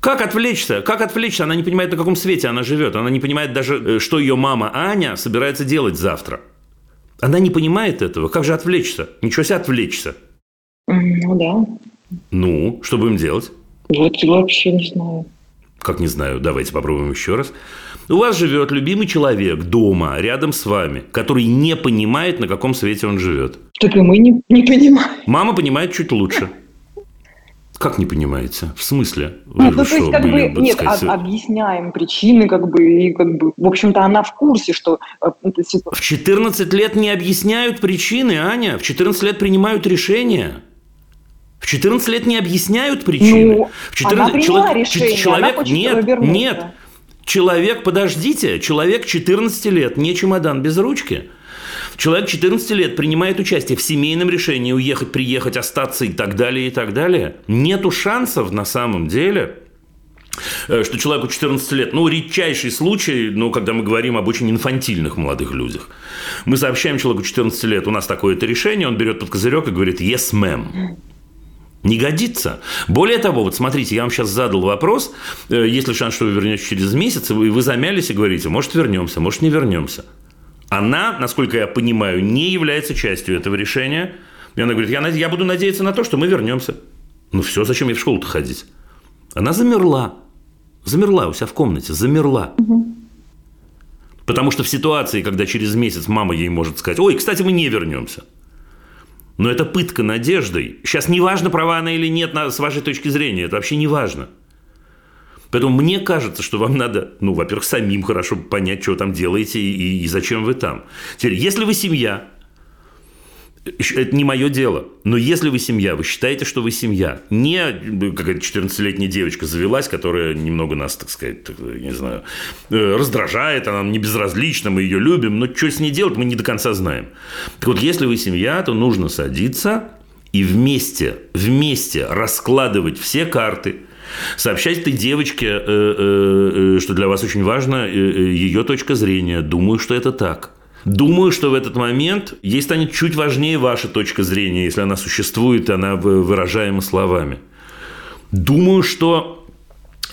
Как отвлечься? Как отвлечься? Она не понимает, на каком свете она живет. Она не понимает даже, э, что ее мама Аня собирается делать завтра. Она не понимает этого. Как же отвлечься? Ничего себе отвлечься. Ну да. Ну, что будем делать? Вот вообще не знаю. Как не знаю, давайте попробуем еще раз. У вас живет любимый человек дома, рядом с вами, который не понимает, на каком свете он живет. Так и мы не, не понимаем. Мама понимает чуть лучше. Как не понимаете? В смысле? Ну, Вы то есть, что, как были, бы, нет, сказать, об- объясняем причины, как бы, и как бы, в общем-то, она в курсе, что э, В 14 лет не объясняют причины, Аня. В 14 лет принимают решения. В 14 лет не объясняют причины. Ну, в она приняла чело- решение, человек, она хочет нет, вернуться. нет. Человек, подождите, человек 14 лет, не чемодан без ручки. Человек 14 лет принимает участие в семейном решении уехать, приехать, остаться и так далее, и так далее. Нету шансов на самом деле э, что человеку 14 лет, ну, редчайший случай, ну, когда мы говорим об очень инфантильных молодых людях. Мы сообщаем человеку 14 лет, у нас такое-то решение, он берет под козырек и говорит «yes, ma'am». Не годится. Более того, вот смотрите, я вам сейчас задал вопрос, э, есть ли шанс, что вы вернетесь через месяц, и вы, замялись и говорите, может, вернемся, может, не вернемся. Она, насколько я понимаю, не является частью этого решения. И она говорит, я, я буду надеяться на то, что мы вернемся. Ну все, зачем мне в школу-то ходить? Она замерла. Замерла у себя в комнате, замерла. Потому что в ситуации, когда через месяц мама ей может сказать, ой, кстати, мы не вернемся. Но это пытка надеждой. Сейчас не важно, права она или нет, с вашей точки зрения. Это вообще не важно. Поэтому мне кажется, что вам надо, ну, во-первых, самим хорошо понять, что вы там делаете и, и зачем вы там. Теперь, если вы семья, это не мое дело, но если вы семья, вы считаете, что вы семья, не э, какая-то 14-летняя девочка завелась, которая немного нас, так сказать, так, э, не знаю, э, раздражает, она не безразлична, мы ее любим, но что с ней делать, мы не до конца знаем. Так вот, если вы семья, то нужно садиться и вместе, вместе раскладывать все карты, Сообщать этой девочке, что для вас очень важно, ее точка зрения. Думаю, что это так. Думаю, что в этот момент ей станет чуть важнее ваша точка зрения, если она существует, и она вы- выражаема словами. Думаю, что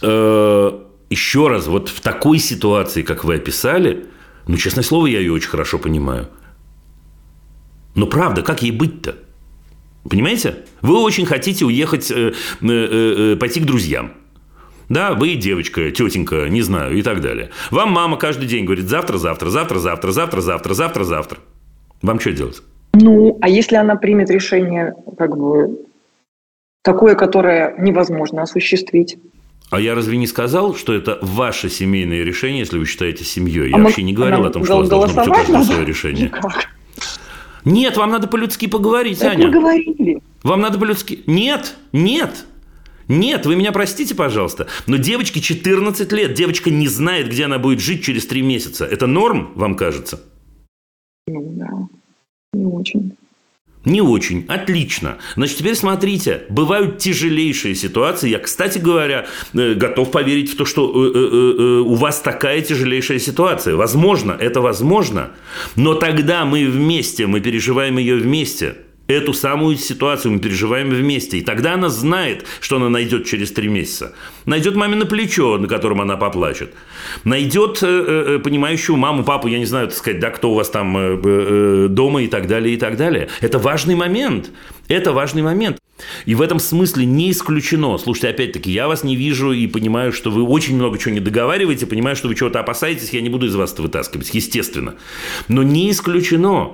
э, еще раз, вот в такой ситуации, как вы описали, ну, честное слово, я ее очень хорошо понимаю. Но правда, как ей быть-то? Понимаете? Вы очень хотите уехать, э, э, э, пойти к друзьям. Да, вы девочка, тетенька, не знаю, и так далее. Вам мама каждый день говорит завтра, завтра, завтра, завтра, завтра, завтра, завтра, завтра. Вам что делать? Ну, а если она примет решение, как бы, такое, которое невозможно осуществить? А я разве не сказал, что это ваше семейное решение, если вы считаете семьей? Я А мы- вообще не говорил нам о том, что у вас должно быть у каждого свое решение. Никак. Нет, вам надо по-людски поговорить, Так Аня. мы говорили. Вам надо по-людски... Нет, нет, нет, вы меня простите, пожалуйста, но девочке 14 лет, девочка не знает, где она будет жить через 3 месяца. Это норм, вам кажется? Ну, да. Не очень. Не очень. Отлично. Значит, теперь смотрите. Бывают тяжелейшие ситуации. Я, кстати говоря, э, готов поверить в то, что э, э, у вас такая тяжелейшая ситуация. Возможно, это возможно. Но тогда мы вместе, мы переживаем ее вместе. Эту самую ситуацию мы переживаем вместе. И тогда она знает, что она найдет через три месяца. Найдет маме на плечо, на котором она поплачет. Найдет э, э, понимающую маму, папу, я не знаю, так сказать, да, кто у вас там э, э, дома и так далее, и так далее. Это важный момент. Это важный момент. И в этом смысле не исключено. Слушайте, опять-таки, я вас не вижу и понимаю, что вы очень много чего не договариваете, понимаю, что вы чего-то опасаетесь, я не буду из вас это вытаскивать, естественно. Но не исключено,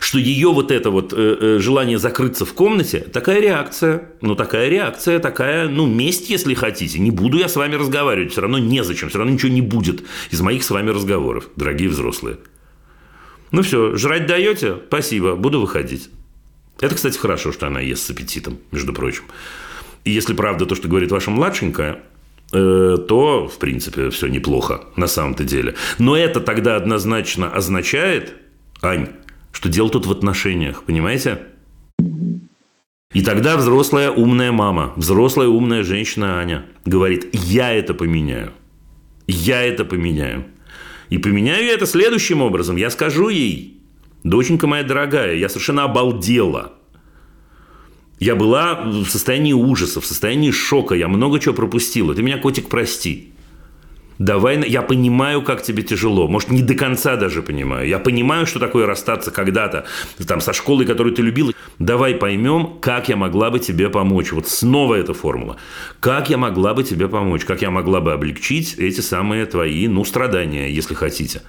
что ее вот это вот э, э, желание закрыться в комнате, такая реакция, ну такая реакция, такая, ну месть, если хотите. Не буду я с вами разговаривать, все равно незачем, все равно ничего не будет из моих с вами разговоров, дорогие взрослые. Ну все, жрать даете? Спасибо, буду выходить. Это, кстати, хорошо, что она ест с аппетитом, между прочим. И если правда то, что говорит ваша младшенькая, э, то, в принципе, все неплохо на самом-то деле. Но это тогда однозначно означает, Ань, что дело тут в отношениях, понимаете? И тогда взрослая умная мама, взрослая умная женщина Аня говорит, я это поменяю. Я это поменяю. И поменяю я это следующим образом. Я скажу ей, доченька моя дорогая, я совершенно обалдела. Я была в состоянии ужаса, в состоянии шока. Я много чего пропустила. Ты меня, котик, прости. Давай, я понимаю, как тебе тяжело. Может, не до конца даже понимаю. Я понимаю, что такое расстаться когда-то там, со школой, которую ты любила. Давай поймем, как я могла бы тебе помочь. Вот снова эта формула. Как я могла бы тебе помочь? Как я могла бы облегчить эти самые твои, ну, страдания, если хотите.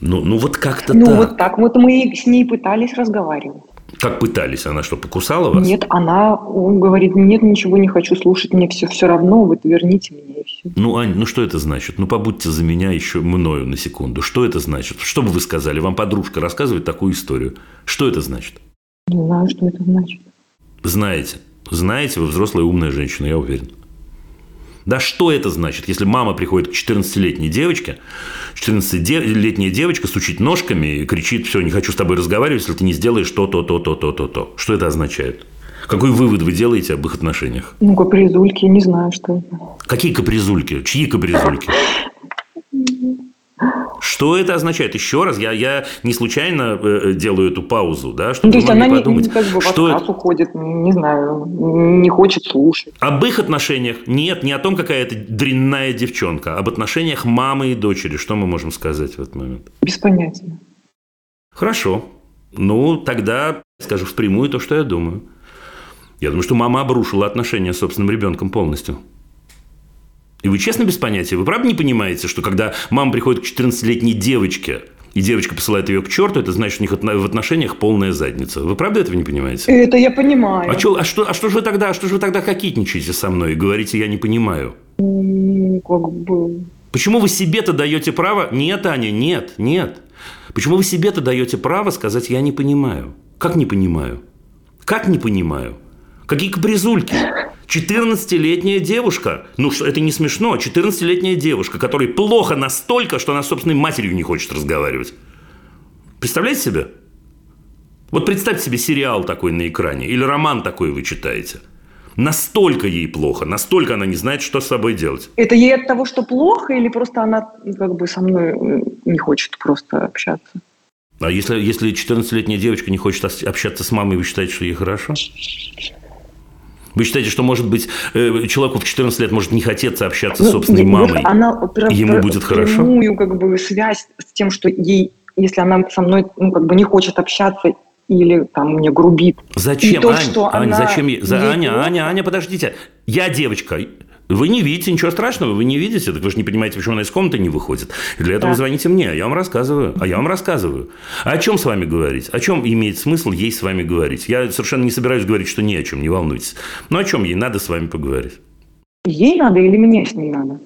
Ну, ну вот как-то Ну, так. вот так вот мы с ней пытались разговаривать. Как пытались? Она что, покусала вас? Нет, она он говорит, нет, ничего не хочу слушать, мне все все равно, вот верните меня все. Ну, Ань, ну что это значит? Ну, побудьте за меня еще мною на секунду. Что это значит? Что бы вы сказали? Вам подружка рассказывает такую историю. Что это значит? Не знаю, что это значит. Знаете. Знаете, вы взрослая умная женщина, я уверен. Да что это значит, если мама приходит к 14-летней девочке, 14-летняя девочка стучит ножками и кричит, все, не хочу с тобой разговаривать, если ты не сделаешь то, то, то, то, то, то, то. Что это означает? Какой вывод вы делаете об их отношениях? Ну, капризульки, не знаю, что это. Какие капризульки? Чьи капризульки? Что это означает? Еще раз, я, я не случайно э, делаю эту паузу, да, Ну, чтобы то вы есть она не, подумать. не как бы что это? уходит, не знаю, не хочет слушать. Об их отношениях нет, не о том, какая это дрянная девчонка, об отношениях мамы и дочери. Что мы можем сказать в этот момент? Без понятия. Хорошо. Ну, тогда скажу впрямую то, что я думаю. Я думаю, что мама обрушила отношения с собственным ребенком полностью. И вы честно без понятия? Вы правда не понимаете, что когда мама приходит к 14-летней девочке, и девочка посылает ее к черту, это значит, у них в отношениях полная задница. Вы правда этого не понимаете? Это я понимаю. А, чё- а что, а что же вы тогда, а что же вы тогда кокетничаете со мной и говорите, я не понимаю? Ну, как бы... Почему вы себе-то даете право? Нет, Аня, нет, нет. Почему вы себе-то даете право сказать, я не понимаю? Как не понимаю? Как не понимаю? Какие капризульки? 14-летняя девушка. Ну, что, это не смешно. 14-летняя девушка, которой плохо настолько, что она с собственной матерью не хочет разговаривать. Представляете себе? Вот представьте себе сериал такой на экране или роман такой вы читаете. Настолько ей плохо, настолько она не знает, что с собой делать. Это ей от того, что плохо, или просто она ну, как бы со мной не хочет просто общаться? А если, если 14-летняя девочка не хочет общаться с мамой, вы считаете, что ей хорошо? Вы считаете, что, может быть, э, человеку в 14 лет может не хотеться общаться с Ну, собственной вот мамой? Она ему будет хорошо? как бы связь с тем, что ей, если она со мной ну, как бы не хочет общаться или там мне грубит. Зачем, И то, Ань? что Ань, она зачем ей? За... ей Аня. Аня, Аня, подождите. Я девочка. Вы не видите ничего страшного, вы не видите, так вы же не понимаете, почему она из комнаты не выходит. И для этого Да. звоните мне, а я вам рассказываю. А я вам рассказываю. А о чем с вами говорить? О чем имеет смысл ей с вами говорить? Я совершенно не собираюсь говорить, что ни о чем, не волнуйтесь. Но о чем ей надо с вами поговорить? Ей надо или мне с ней надо?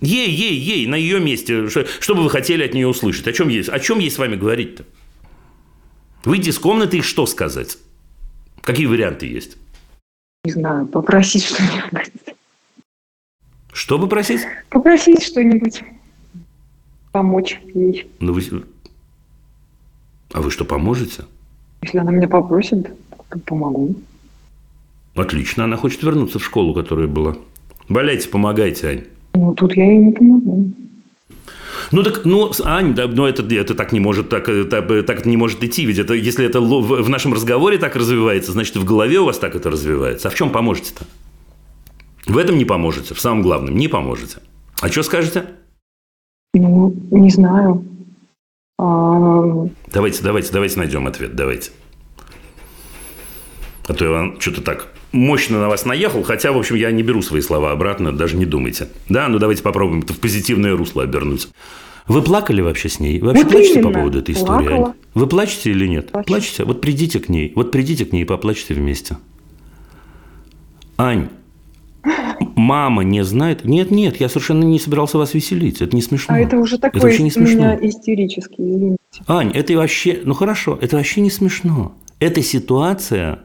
Ей, ей, ей, на ее месте. Что, что бы вы хотели от нее услышать? О чем ей, о чем ей с вами говорить-то? Выйти из комнаты и что сказать? Какие варианты есть? Не знаю, попросить что-нибудь. Что попросить? Попросить что-нибудь. Помочь ей. Ну, вы... А вы что, поможете? Если она меня попросит, то помогу. Отлично, она хочет вернуться в школу, которая была. Валяйте, помогайте, Ань. Ну, тут я ей не помогу. Ну так, ну, Ань, да, но это, это так не может, так, э, так, э, так не может идти. Ведь это, если это в нашем разговоре так развивается, значит, в голове у вас так это развивается. А в чем поможете-то? В этом не поможете, в самом главном не поможете. А что скажете? Ну, не знаю. А, Давайте, давайте, давайте найдем ответ, давайте. А то я вам что-то так мощно на вас наехал, хотя, в общем, я не беру свои слова обратно, даже не думайте. Да, ну давайте попробуем это в позитивное русло обернуть. Вы плакали вообще с ней? Вы вообще Вот плачете по именно. поводу этой истории? Плакала. Вы плачете или нет? Плачу. Плачете? Вот придите к ней. Вот придите к ней и поплачьте вместе. Ань, мама не знает? Нет, нет, я совершенно не собирался вас веселить. Это не смешно. а это уже Это такой вообще не у меня смешно. истерический, извините. Ань, это вообще, ну хорошо, это вообще не смешно. Это ситуация,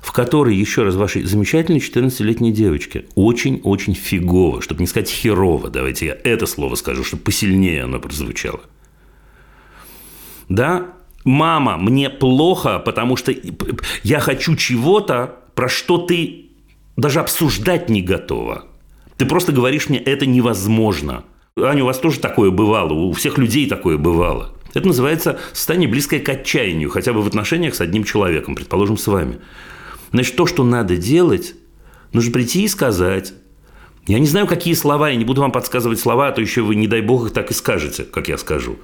в которой, еще раз, вашей замечательной 14-летней девочке очень-очень фигово, чтобы не сказать херово, давайте я это слово скажу, чтобы посильнее оно прозвучало. Да, мама, мне плохо, потому что я хочу чего-то, про что ты даже обсуждать не готова. Ты просто говоришь мне, это невозможно. Аня, у вас тоже такое бывало, у всех людей такое бывало. Это называется состояние близкое к отчаянию, хотя бы в отношениях с одним человеком, предположим, с вами. Значит, то, что надо делать, нужно прийти и сказать. Я не знаю, какие слова, я не буду вам подсказывать слова, а то еще вы, не дай бог, их так и скажете, как я скажу.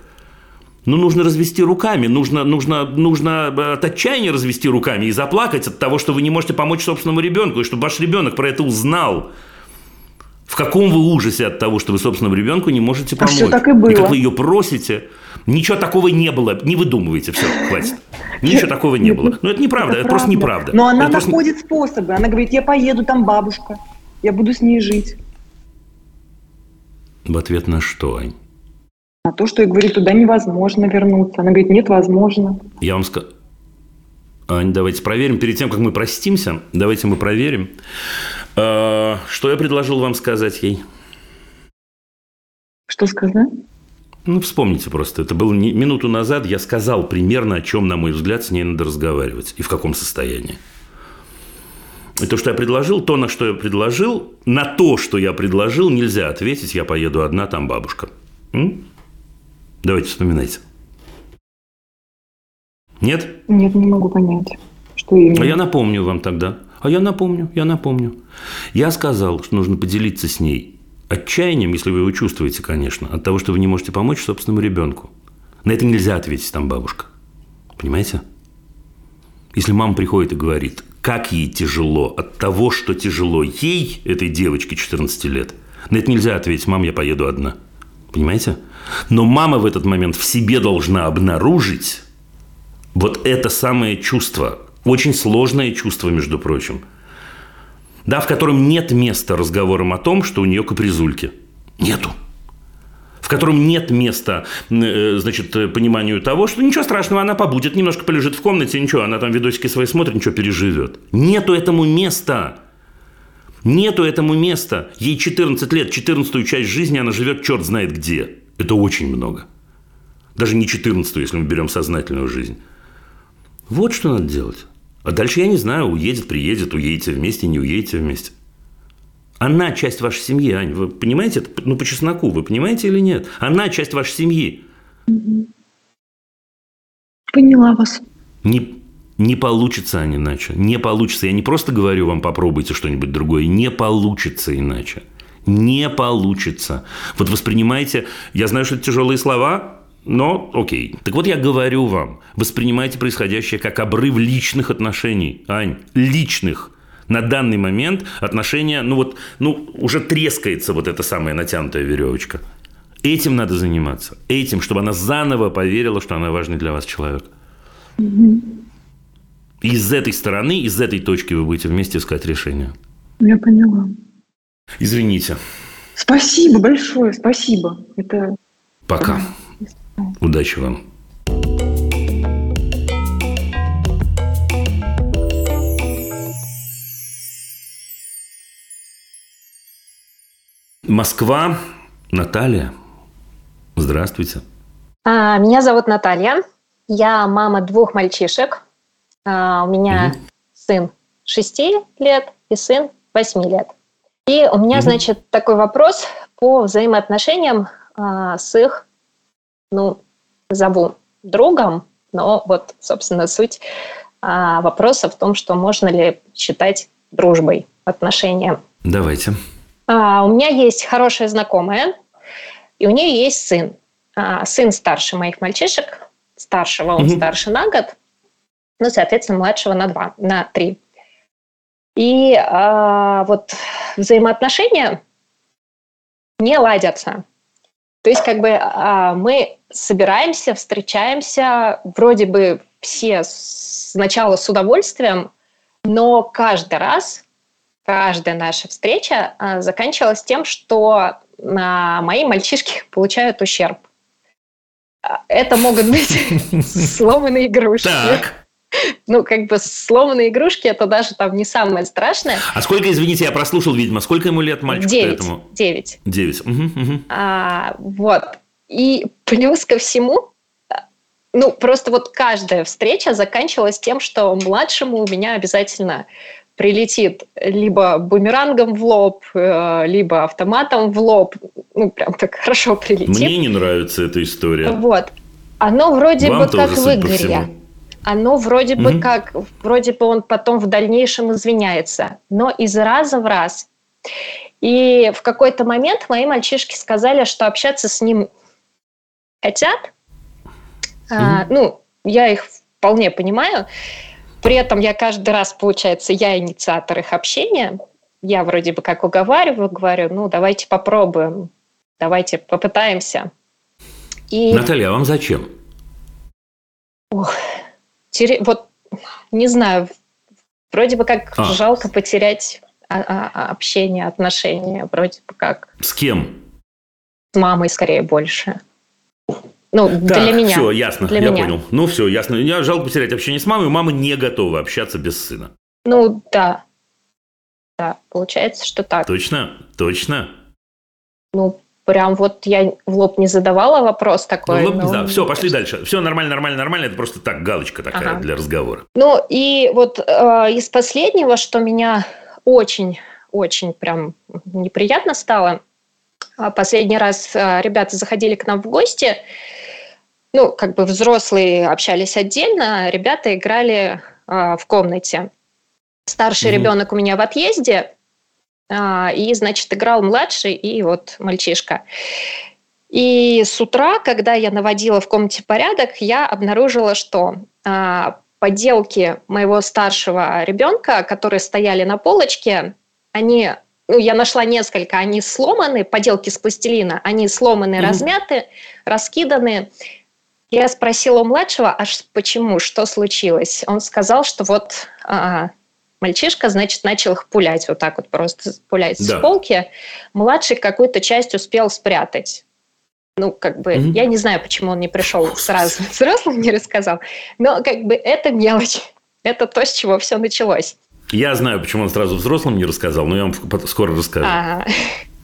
Ну, нужно развести руками, нужно, нужно, нужно от отчаяния развести руками и заплакать от того, что вы не можете помочь собственному ребенку, и чтобы ваш ребенок про это узнал. В каком вы ужасе от того, что вы собственному ребенку не можете А помочь? всё так и было. И как вы ее просите. Ничего такого не было. Не выдумывайте. Все, хватит. Ничего такого не было. Ну, это неправда, это, просто правда. неправда. Но она Это просто- находит способы. Она говорит, я поеду, там бабушка. Я буду с ней жить. В ответ на что, Ань? А то, что я говорю, туда невозможно вернуться. Она говорит, нет, возможно. Я вам скажу... Ань, давайте проверим. Перед тем, как мы простимся, давайте мы проверим. Э, Что я предложил вам сказать ей? Что сказать? Ну, вспомните просто. Это было не- минуту назад. Я сказал примерно, о чем, на мой взгляд, с ней надо разговаривать. И в каком состоянии. И то, что я предложил, то, на что я предложил, на то, что я предложил, нельзя ответить. Я поеду одна, там бабушка. М? Давайте вспоминайте. Нет? Нет, не могу понять. Что именно? А я напомню вам тогда. А я напомню, я напомню. Я сказал, что нужно поделиться с ней отчаянием, если вы его чувствуете, конечно, от того, что вы не можете помочь собственному ребенку. На это нельзя ответить там бабушка. Понимаете? Если мама приходит и говорит, как ей тяжело от того, что тяжело ей, этой девочке 14 лет, на это нельзя ответить, мам, я поеду одна. Понимаете? Но мама в этот момент в себе должна обнаружить вот это самое чувство, очень сложное чувство, между прочим, да, в котором нет места разговорам о том, что у нее капризульки. Нету. В котором нет места, э, значит, пониманию того, что ничего страшного, она побудет, немножко полежит в комнате, ничего, она там видосики свои смотрит, ничего переживет. Нету этому места. Нету этому места. Ей 14 лет, 14 часть жизни она живет черт знает где. Это очень много. Даже не 14 если мы берем сознательную жизнь. Вот что надо делать. А дальше я не знаю, уедет, приедет, уедете вместе, не уедете вместе. Она часть вашей семьи, Ань. Вы понимаете это? Ну, по чесноку, вы понимаете или нет? Она часть вашей семьи. Поняла вас. Не, не получится, Ань, иначе. Не получится. Я не просто говорю вам, попробуйте что-нибудь другое. Не получится иначе. Не получится. Вот воспринимайте... Я знаю, что это тяжелые слова, но окей. Так вот я говорю вам, воспринимайте происходящее как обрыв личных отношений. Ань, личных. На данный момент отношения, ну вот, ну уже трескается вот эта самая натянутая веревочка. Этим надо заниматься. Этим, чтобы она заново поверила, что она важный для вас человек. И из этой стороны, из этой точки вы будете вместе искать решение. Я поняла. Извините. Спасибо большое, спасибо. Это Пока. Удачи вам. Москва. Наталья. Здравствуйте. А, Меня зовут Наталья. Я мама двух мальчишек. А, У меня сын 6 лет и сын 8 лет. И у меня, Мгм. значит, такой вопрос по взаимоотношениям а, с их, ну, зову другом, но вот, собственно, суть а, вопроса в том, что можно ли считать дружбой отношения. Давайте. А, у меня есть хорошая знакомая, и у нее есть сын. А, сын старше моих мальчишек, старшего, он Мгм. старше на год, ну, соответственно, младшего на два, на три. И а, вот взаимоотношения не ладятся. То есть как бы а, мы собираемся, встречаемся, вроде бы все сначала с удовольствием, но каждый раз, каждая наша встреча а, заканчивалась тем, что а, мои мальчишки получают ущерб. А, Это могут быть сломанные игрушки. Так. Ну, как бы сломанные игрушки, это даже там не самое страшное. А сколько, извините, я прослушал, видимо, сколько ему лет мальчику Девять. этому? Девять. Девять. А, вот. И плюс ко всему, ну, просто вот каждая встреча заканчивалась тем, что младшему у меня обязательно прилетит либо бумерангом в лоб, э, либо автоматом в лоб. Ну, прям так хорошо прилетит. Мне не нравится эта история. Вот. Оно вроде Вам бы как в игре. Оно вроде бы Мгм. как, вроде бы он потом в дальнейшем извиняется, но из раза в раз. И в какой-то момент мои мальчишки сказали, что общаться с ним хотят. А, ну, я их вполне понимаю. При этом я каждый раз, получается, я инициатор их общения. Я вроде бы как уговариваю, говорю, ну, давайте попробуем, давайте попытаемся. И Наталья, а вам зачем? тере- вот не знаю, вроде бы как А. жалко потерять а- а- а, общение, отношения, вроде бы как С кем? с мамой скорее больше. Ну, для Так, меня. все, ясно, Для я меня. понял. Ну, все, ясно. Я жалко потерять общение с мамой. Мама не готова общаться без сына. Ну, да. Да, получается, что так. Точно? Точно? Ну, прям вот я в лоб не задавала вопрос такой. Ну, но- да, все, пошли дальше. Все нормально, нормально, нормально. Это просто так, галочка такая Ага. для разговора. Ну, и вот э, из последнего, что меня очень, очень прям неприятно стало, а, последний раз э, ребята заходили к нам в гости, ну, как бы взрослые общались отдельно, а ребята играли э, в комнате. Старший Мгм. ребенок у меня в отъезде, и, значит, играл младший и вот мальчишка. И с утра, когда я наводила в комнате порядок, я обнаружила, что а, поделки моего старшего ребенка, которые стояли на полочке, они, ну, я нашла несколько, они сломаны, поделки из пластилина, они сломаны, Мгм. размяты, раскиданы. Я спросила у младшего, а ш- почему, что случилось? Он сказал, что вот а, мальчишка, значит, начал их пулять, вот так вот просто пулять Да. с полки. Младший какую-то часть успел спрятать. Ну, как бы, Мгм. я не знаю, почему он не пришел сразу взрослым, не рассказал, но как бы это мелочь. Это то, с чего все началось. Я знаю, почему он сразу взрослым не рассказал, но я вам скоро расскажу. А,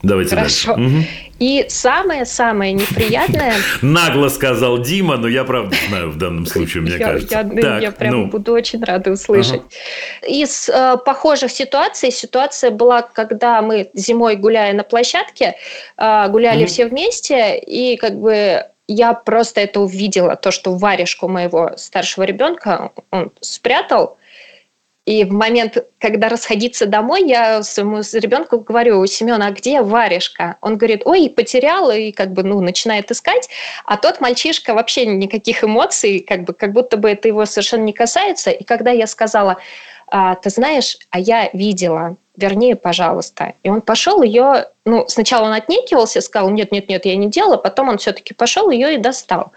Давайте хорошо. дальше. Мгм. И самое-самое неприятное, Нагло сказал Дима, но я правда знаю в данном случае, мне кажется. я- Так, я прям ну, буду очень рада услышать. Из э, похожих ситуаций, ситуация была, когда мы зимой, гуляя на площадке, э, гуляли все вместе, и как бы я просто это увидела, то, что варежку моего старшего ребенка он спрятал, и в момент, когда расходиться домой, я своему ребенку говорю, Семен, а где варежка? Он говорит, ой, потеряла, и как бы, ну, начинает искать. А тот мальчишка вообще никаких эмоций, как бы, как будто бы это его совершенно не касается. И когда я сказала, «А, ты знаешь, а я видела, вернее, пожалуйста. И он пошел ее, ну, сначала он отнекивался, сказал, нет, нет, нет, я не делала, потом он все-таки пошел ее и достал.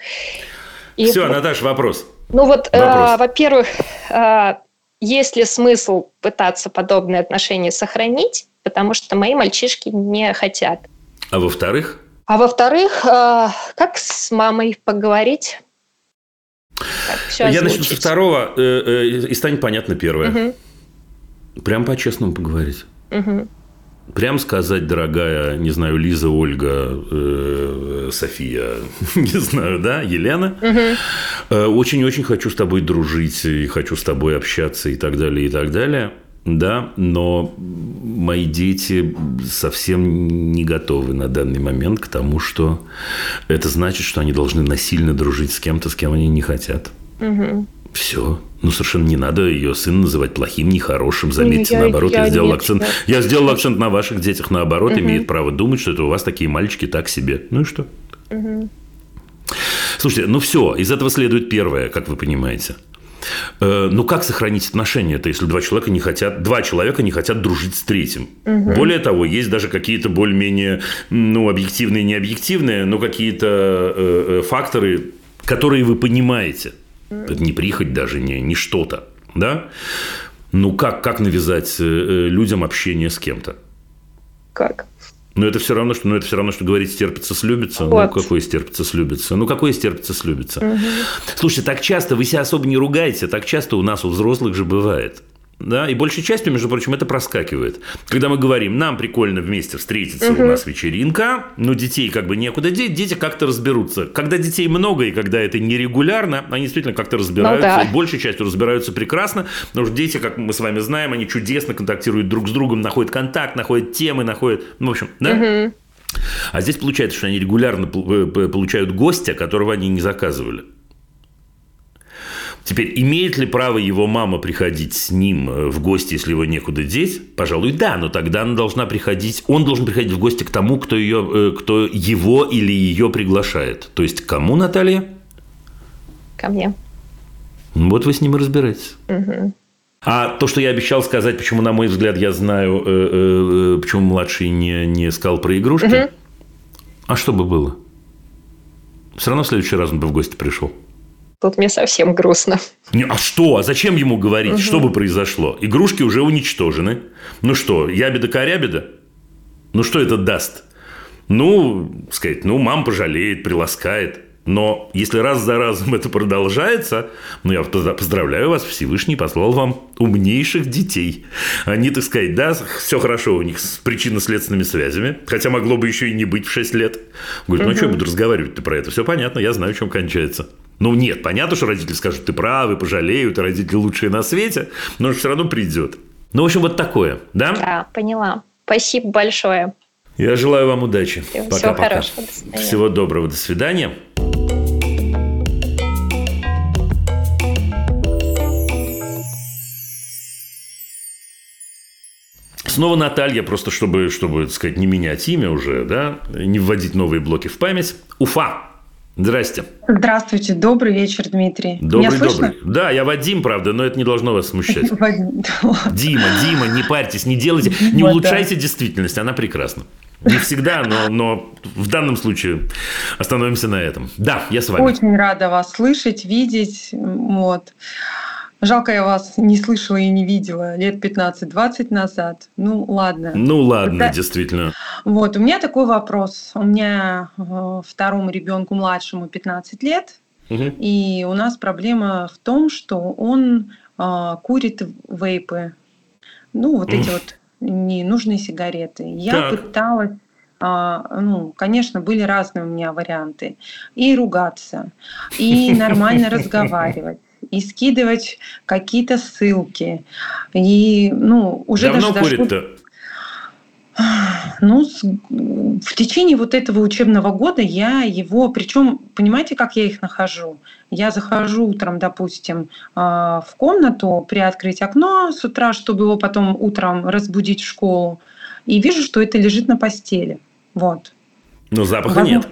И все, Наташа, вопрос. ну вот, э, во-первых, э, есть ли смысл пытаться подобные отношения сохранить, потому что мои мальчишки не хотят. А во-вторых, А во-вторых, э, как с мамой поговорить? Всё я начну со второго, э, э, и станет понятно первое. Мгм, Прям по-честному поговорить. мгм. Прям сказать, дорогая, не знаю, Лиза, Ольга, э, София, не знаю, да, Елена, э, очень-очень хочу с тобой дружить, и хочу с тобой общаться, и так далее, и так далее. Да, но мои дети совсем не готовы на данный момент к тому, что это значит, что они должны насильно дружить с кем-то, с кем они не хотят. Мгм. Все. Ну, совершенно не надо ее сына называть плохим, нехорошим. Заметьте, Я- наоборот, я, я сделал нет, акцент. нет. Я сделал акцент на ваших детях, наоборот, Мгм. имеет право думать, что это у вас такие мальчики так себе. Ну и что? Мгм. Слушайте, ну все, из этого следует первое, как вы понимаете. Э, Ну как сохранить отношения-то, если два человека не хотят, два человека не хотят дружить с третьим? Более того, есть даже какие-то более-менее, ну, объективные, необъективные, но какие-то э, э, факторы, которые вы понимаете. Это не прихоть даже, не, не что-то, да? Ну как, как навязать э, э, людям общение с кем-то? Как? Ну, это все равно, что, ну, это все равно, что говорить стерпится, слюбится. Ну, Вот. какой стерпится, слюбится? Ну, какой стерпится, слюбится? Слушайте, так часто, вы себя особо не ругаете, так часто у нас, у взрослых же бывает. Да, и большей частью, между прочим, это проскакивает. Когда мы говорим, нам прикольно вместе встретиться, у нас вечеринка, но детей как бы некуда деть, дети как-то разберутся. Когда детей много и когда это нерегулярно, они действительно как-то разбираются, да. и большей частью разбираются прекрасно, потому что дети, как мы с вами знаем, они чудесно контактируют друг с другом, находят контакт, находят темы, находят, ну, в общем, да? Мгм. А здесь получается, что они регулярно э, получают гостя, которого они не заказывали. Теперь, имеет ли право его мама приходить с ним э, в гости, если его некуда деть? Пожалуй, да, но тогда она должна приходить, он должен приходить в гости к тому, кто, ее, э, кто его или ее приглашает. То есть, к кому, Наталья? Ко мне. Вот вы с ним и разбираетесь. Мгм. А то, что я обещал сказать, почему, на мой взгляд, я знаю, э, э, э, почему младший не, не сказал про игрушки. Мгм. А что бы было? Все равно в следующий раз он бы в гости пришел. Тут мне совсем грустно. Не, а что? А зачем ему говорить? Угу. Что бы произошло? Игрушки уже уничтожены. Ну что, ябеда-корябеда? Ну что это даст? Ну, сказать, ну, мам пожалеет, приласкает. Но если раз за разом это продолжается, ну, я поздравляю вас, Всевышний послал вам умнейших детей. Они, так сказать, да, все хорошо у них с причинно-следственными связями, хотя могло бы еще и не быть в 6 лет. Говорит, ну, угу. что я буду разговаривать-то про это? Все понятно, я знаю, чем кончается. Ну, нет, понятно, что родители скажут, ты правы, пожалеют, и родители лучшие на свете, но все равно придет. Ну, в общем, вот такое, да? Да, поняла. Спасибо большое. Я желаю вам удачи. Всего Пока-пока. хорошего. Всего доброго. До свидания. Снова Наталья, просто чтобы, чтобы, так сказать, не менять имя уже, да, не вводить новые блоки в память. Уфа. Здрасте. Здравствуйте, добрый вечер, Дмитрий. Добрый, Меня добрый. Да, я Вадим, правда, но это не должно вас смущать. Дима, Дима, не парьтесь, не делайте, не улучшайте действительность, она прекрасна. Не всегда, но, но в данном случае остановимся на этом. Да, я с вами. Очень рада вас слышать, видеть. Вот. Жалко, я вас не слышала и не видела лет 15-20 назад. Ну, ладно. Ну, ладно, Когда... действительно. Вот, у меня такой вопрос. У меня э, второму ребенку младшему 15 лет, угу. и у нас проблема в том, что он э, курит вейпы. Ну, вот эти вот ненужные сигареты. Я так. пыталась а, ну, конечно, были разные у меня варианты. И ругаться, и нормально разговаривать и скидывать какие-то ссылки. И, ну, уже Давно даже курит-то? Ну, в течение вот этого учебного года я его, причем, понимаете, как я их нахожу? Я захожу утром, допустим, а, в комнату, приоткрыть окно с утра, чтобы его потом утром разбудить в школу, и вижу, что это лежит на постели. Вот. Но запаха Возможно, нет.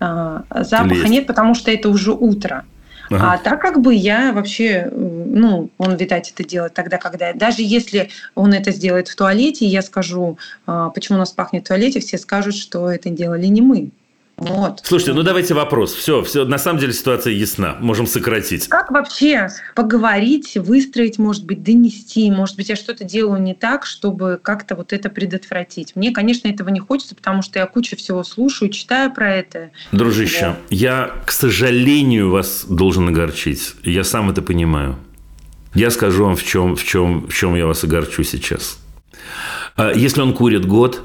А, запаха нет, потому что это уже утро. Ага. А так как бы я вообще, ну, он, видать, это делает тогда, когда... Даже если он это сделает в туалете, я скажу, а, почему у нас пахнет в туалете, все скажут, что это делали не мы. Вот. Слушайте, ну давайте вопрос. Все, все, на самом деле ситуация ясна. Можем сократить. Как вообще поговорить, выстроить, может быть, донести? Может быть, я что-то делаю не так, чтобы как-то вот это предотвратить? Мне, конечно, этого не хочется, потому что я кучу всего слушаю, читаю про это. Дружище, да. я, к сожалению, вас должен огорчить. Я сам это понимаю. Я скажу вам, в чем, в чем, в чем я вас огорчу сейчас. А если он курит год,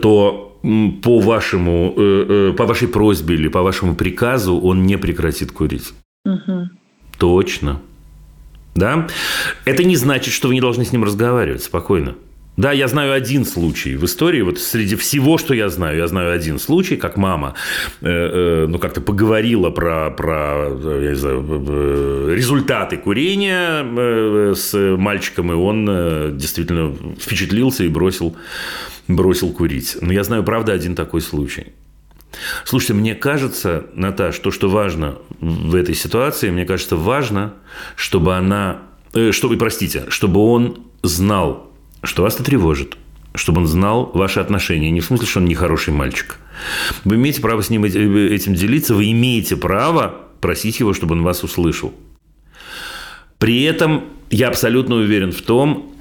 то по, вашему, э, э, по вашей просьбе или по вашему приказу он не прекратит курить. Угу. Точно. Да? Это не значит, что вы не должны с ним разговаривать спокойно. Да, я знаю один случай в истории, вот среди всего, что я знаю, я знаю один случай, как мама, э, э, ну, как-то поговорила про, про я знаю, результаты курения э, с мальчиком, и он э, действительно впечатлился и бросил бросил курить. Но я знаю, правда, один такой случай. Слушайте, мне кажется, Наташ, то, что важно в этой ситуации, мне кажется, важно, чтобы она, э, чтобы, простите, чтобы он знал, что вас это тревожит, чтобы он знал ваши отношения. Не в смысле, что он нехороший мальчик. Вы имеете право с ним этим делиться, вы имеете право просить его, чтобы он вас услышал. При этом я абсолютно уверен в том,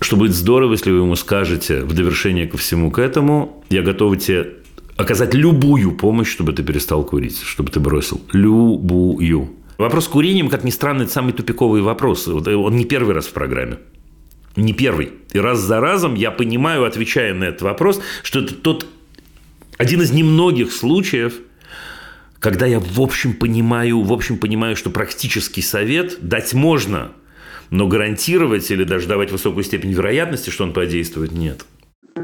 что будет здорово, если вы ему скажете в довершение ко всему к этому, я готов тебе оказать любую помощь, чтобы ты перестал курить, чтобы ты бросил. Любую. Вопрос с курением, как ни странно, это самый тупиковый вопрос. Он не первый раз в программе. Не первый. И раз за разом я понимаю, отвечая на этот вопрос, что это тот один из немногих случаев, когда я в общем понимаю, в общем понимаю, что практический совет дать можно – но гарантировать или даже давать высокую степень вероятности, что он подействует, нет.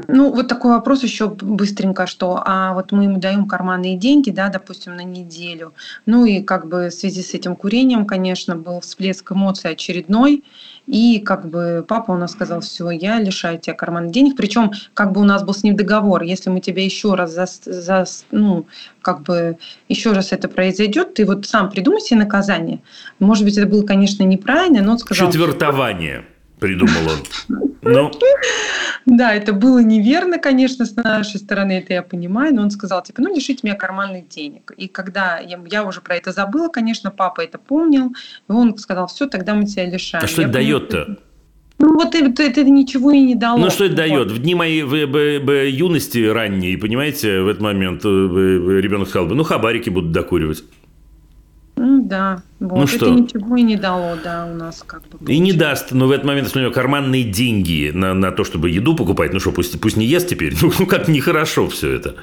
Ну, вот такой вопрос еще быстренько, что а вот мы ему даем карманные деньги, да, допустим, на неделю. Ну и как бы в связи с этим курением, конечно, был всплеск эмоций очередной. И как бы папа у нас сказал, все, я лишаю тебя карманных денег. Причем как бы у нас был с ним договор, если мы тебя еще раз, за, за, ну, как бы еще раз это произойдет, ты вот сам придумай себе наказание. Может быть, это было, конечно, неправильно, но сказал... Четвертование. Придумал он. Ну, Да, это было неверно, конечно, с нашей стороны, это я понимаю, но он сказал, типа, ну, лишите меня карманных денег. И когда я, я уже про это забыла, конечно, папа это помнил, и он сказал, все, тогда мы тебя лишаем. а что Я это дает-то? Ну, вот это, это ничего и не дало. Ну, что это Вот. дает? В дни моей в- б- б- юности ранней, понимаете, в этот момент э, ребенок сказал бы, ну, хабарики будут докуривать. Ну, да. Вот. Ну это что? ничего и не дало, да, у нас как бы. И не получилось. даст, но в этот момент, если у него карманные деньги на, на то, чтобы еду покупать, ну что, пусть, пусть не ест теперь, ну, ну как нехорошо все это.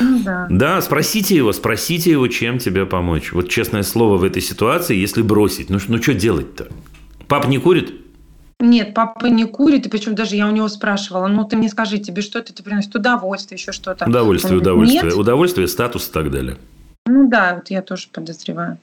Ну, да. Да, спросите его, спросите его, чем тебе помочь. Вот честное слово в этой ситуации, если бросить, ну, ну что делать-то? Папа не курит? Нет, папа не курит, и причем даже я у него спрашивала, ну ты мне скажи, тебе что это приносит? Удовольствие, еще что-то. Удовольствие, Он говорит, удовольствие. «Нет». Удовольствие, статус и так далее. Ну да, вот я тоже подозреваю.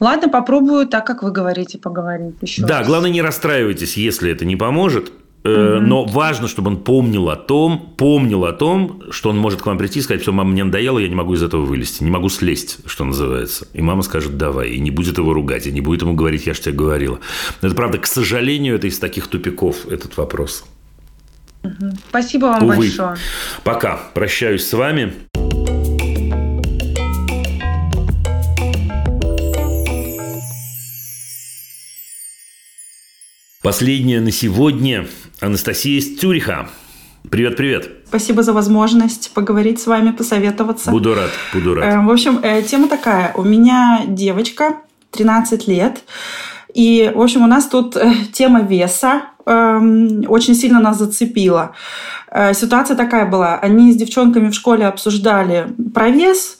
Ладно, попробую так, как вы говорите, поговорить еще. Да, раз. главное, не расстраивайтесь, если это не поможет. Мгм. Но важно, чтобы он помнил о том, помнил о том, что он может к вам прийти и сказать, все, мама, мне надоело, я не могу из этого вылезти, не могу слезть, что называется. И мама скажет, давай, и не будет его ругать, и не будет ему говорить, я же тебе говорила. Это правда, к сожалению, это из таких тупиков, этот вопрос. Спасибо вам Увы. большое. Пока, прощаюсь с вами. Последняя на сегодня Анастасия из Цюриха. Привет, привет. Спасибо за возможность поговорить с вами, посоветоваться. Буду рад, буду рад. Э, В общем, э, тема такая. У меня девочка, 13 лет. И, в общем, у нас тут э, тема веса эм, очень сильно нас зацепила. Э, Ситуация такая была. Они с девчонками в школе обсуждали про вес,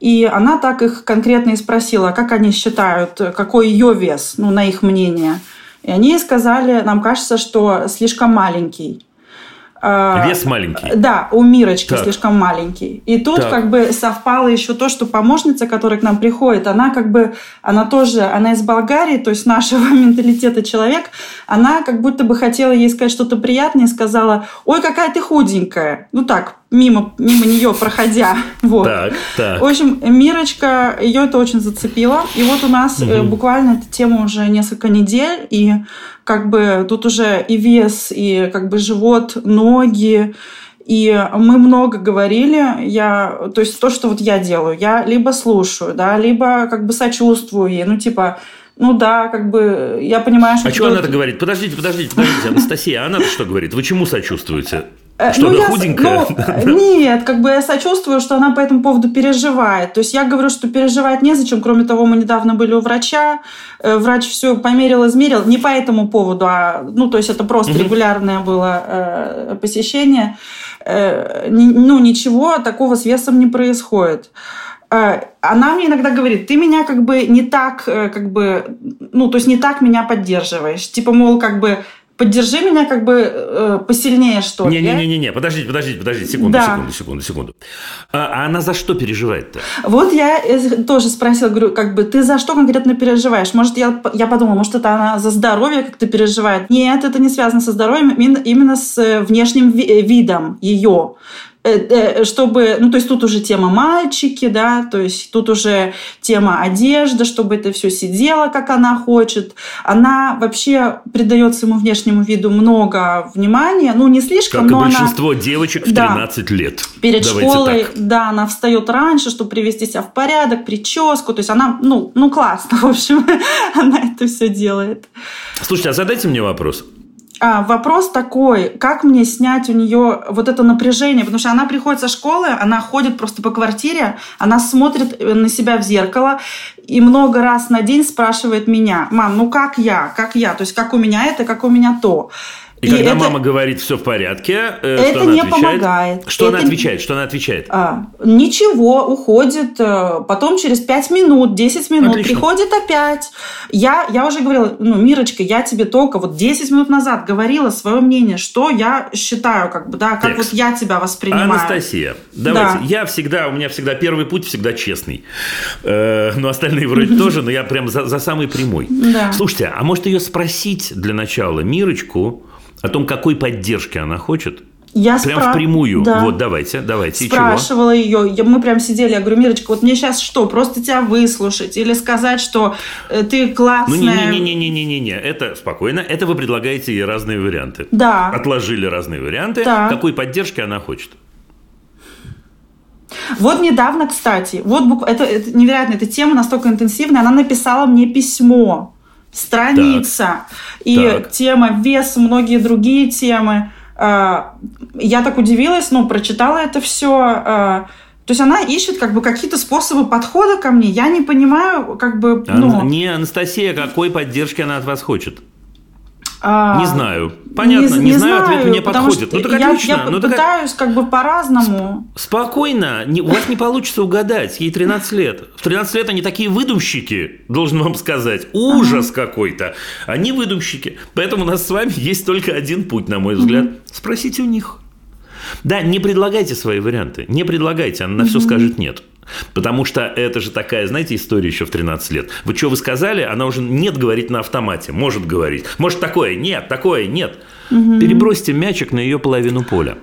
и она так их конкретно и спросила, как они считают, какой ее вес, ну, на их мнение. И они сказали, нам кажется, что слишком маленький. Э, Вес маленький. да, у Мирочки Так. слишком маленький. И тут Так. как бы совпало еще то, что помощница, которая к нам приходит, она как бы, она тоже, она из Болгарии, то есть нашего менталитета человек, она как будто бы хотела ей сказать что-то приятное сказала, ой, какая ты худенькая. Ну так, мимо, мимо нее проходя. Вот. Так, так. В общем, Мирочка, ее это очень зацепило. И вот у нас Мгм. буквально эта тема уже несколько недель, и как бы тут уже и вес, и как бы живот, ноги, и мы много говорили, я, то есть то, что вот я делаю, я либо слушаю, да, либо как бы сочувствую ей, ну типа, ну да, как бы я понимаю, что... А что кто- она-то говорит? Подождите, подождите, подождите, Анастасия, а она-то что говорит? Вы чему сочувствуете? Э, Что, ну, я худенькая? ну, нет, как бы я сочувствую, что она по этому поводу переживает. То есть я говорю, что переживать незачем. Кроме того, мы недавно были у врача. Э, Врач все померил, измерил. Не по этому поводу, а ну, то есть это просто Мгм. регулярное было э, посещение. Э, ну, ничего такого с весом не происходит. Э, Она мне иногда говорит, ты меня как бы не так, как бы, ну, то есть не так меня поддерживаешь. Типа, мол, как бы поддержи меня как бы э, посильнее, что ли. Не-не-не, подождите, подождите, подождите, секунду, Да. секунду, секунду, секунду. А, а она за что переживает-то? Вот я э, тоже спросила, говорю, как бы ты за что конкретно переживаешь? Может, я, я подумала, может, это она за здоровье как-то переживает? Нет, это не связано со здоровьем, именно, с э, внешним ви- видом ее. Э, э, Чтобы, ну, то есть тут уже тема мальчики, да, то есть тут уже тема одежда, чтобы это все сидело, как она хочет. Она вообще придает своему внешнему виду много внимания, ну, не слишком, Как но она... большинство девочек в Да. 13 лет. Перед Давайте школой, так. да, она встает раньше, чтобы привести себя в порядок, прическу. То есть она, ну, ну классно, в общем, она это все делает. Слушайте, а задайте мне вопрос. А, вопрос такой, как мне снять у нее вот это напряжение, потому что она приходит со школы, она ходит просто по квартире, она смотрит э, на себя в зеркало и много раз на день спрашивает меня, мам, ну как я, как я, то есть как у меня это, как у меня то. И, когда это- мама говорит все в порядке, э, Это что она не отвечает? помогает. Что она Это- отвечает? Что она отвечает? А, ничего, уходит, э, потом через 5 минут, 10 минут Отлично. приходит опять. Я, я уже говорила, ну, Мирочка, я тебе только вот 10 минут назад говорила свое мнение, что я считаю, как бы, да, как Текст. вот я тебя воспринимаю. Анастасия, давайте. Да. Я всегда, у меня всегда первый путь всегда честный. Э, ну, остальные вроде тоже, но я прям за, за самый прямой. Да. Слушайте, а может ее спросить для начала Мирочку о том, какой поддержки она хочет? Я Прям спра- впрямую. Да. Вот, давайте, давайте. И чего? спрашивала ее. Мы прям сидели, я говорю, Мирочка, вот мне сейчас что, просто тебя выслушать или сказать, что э, ты Ну, классная? не-не-не-не-не-не-не. Это спокойно. Это вы предлагаете ей разные варианты. Да. Отложили разные варианты. Так. Какой поддержки она хочет? Вот недавно, кстати, вот бук- это, это невероятно, эта тема настолько интенсивная, она написала мне письмо, страница, и Так. тема вес, многие другие темы. А, Я так удивилась, ну, прочитала это все. То есть она ищет как бы какие-то способы подхода ко мне. Я не понимаю, как бы, ну... Не Анастасия, какой поддержки она от вас хочет? А, Не знаю. Понятно, не, знаю, ответ мне подходит. Ну так я, отлично. я ну, так пытаюсь как бы по-разному. Спокойно, не- у вас не получится угадать, ей 13 лет. В 13 лет они такие выдумщики, должен вам сказать. Ужас какой-то. Они выдумщики. Поэтому у нас с вами есть только один путь, на мой взгляд. Спросите у них. Да, не предлагайте свои варианты. Не предлагайте, она на все скажет нет. Потому что это же такая, знаете, история еще в 13 лет. Вы что вы сказали, она уже нет говорить на автомате. Может говорить. Может такое, нет, такое, нет. Перебросьте мячик на ее половину поля.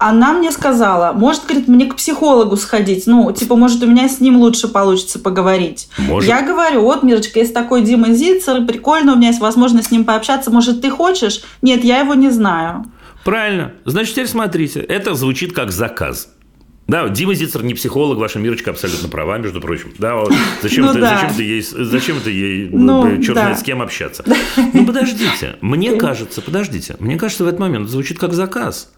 Она мне сказала, может, говорит, мне к психологу сходить. Ну, типа, может, у меня с ним лучше получится поговорить. Может. Я говорю, вот, Мирочка, есть такой Дима Зицер, прикольно, у меня есть возможность с ним пообщаться. Может, ты хочешь? Нет, я его не знаю. Правильно. Значит, теперь смотрите. Это звучит как заказ. Да, Дима Зицер не психолог, ваша Мирочка абсолютно права, между прочим. Да, вот зачем, Ну ты, да. зачем ты ей, зачем ты ей Ну, черт да. с кем общаться? Ну, подождите, мне кажется, подождите, мне кажется, в этот момент звучит как заказ.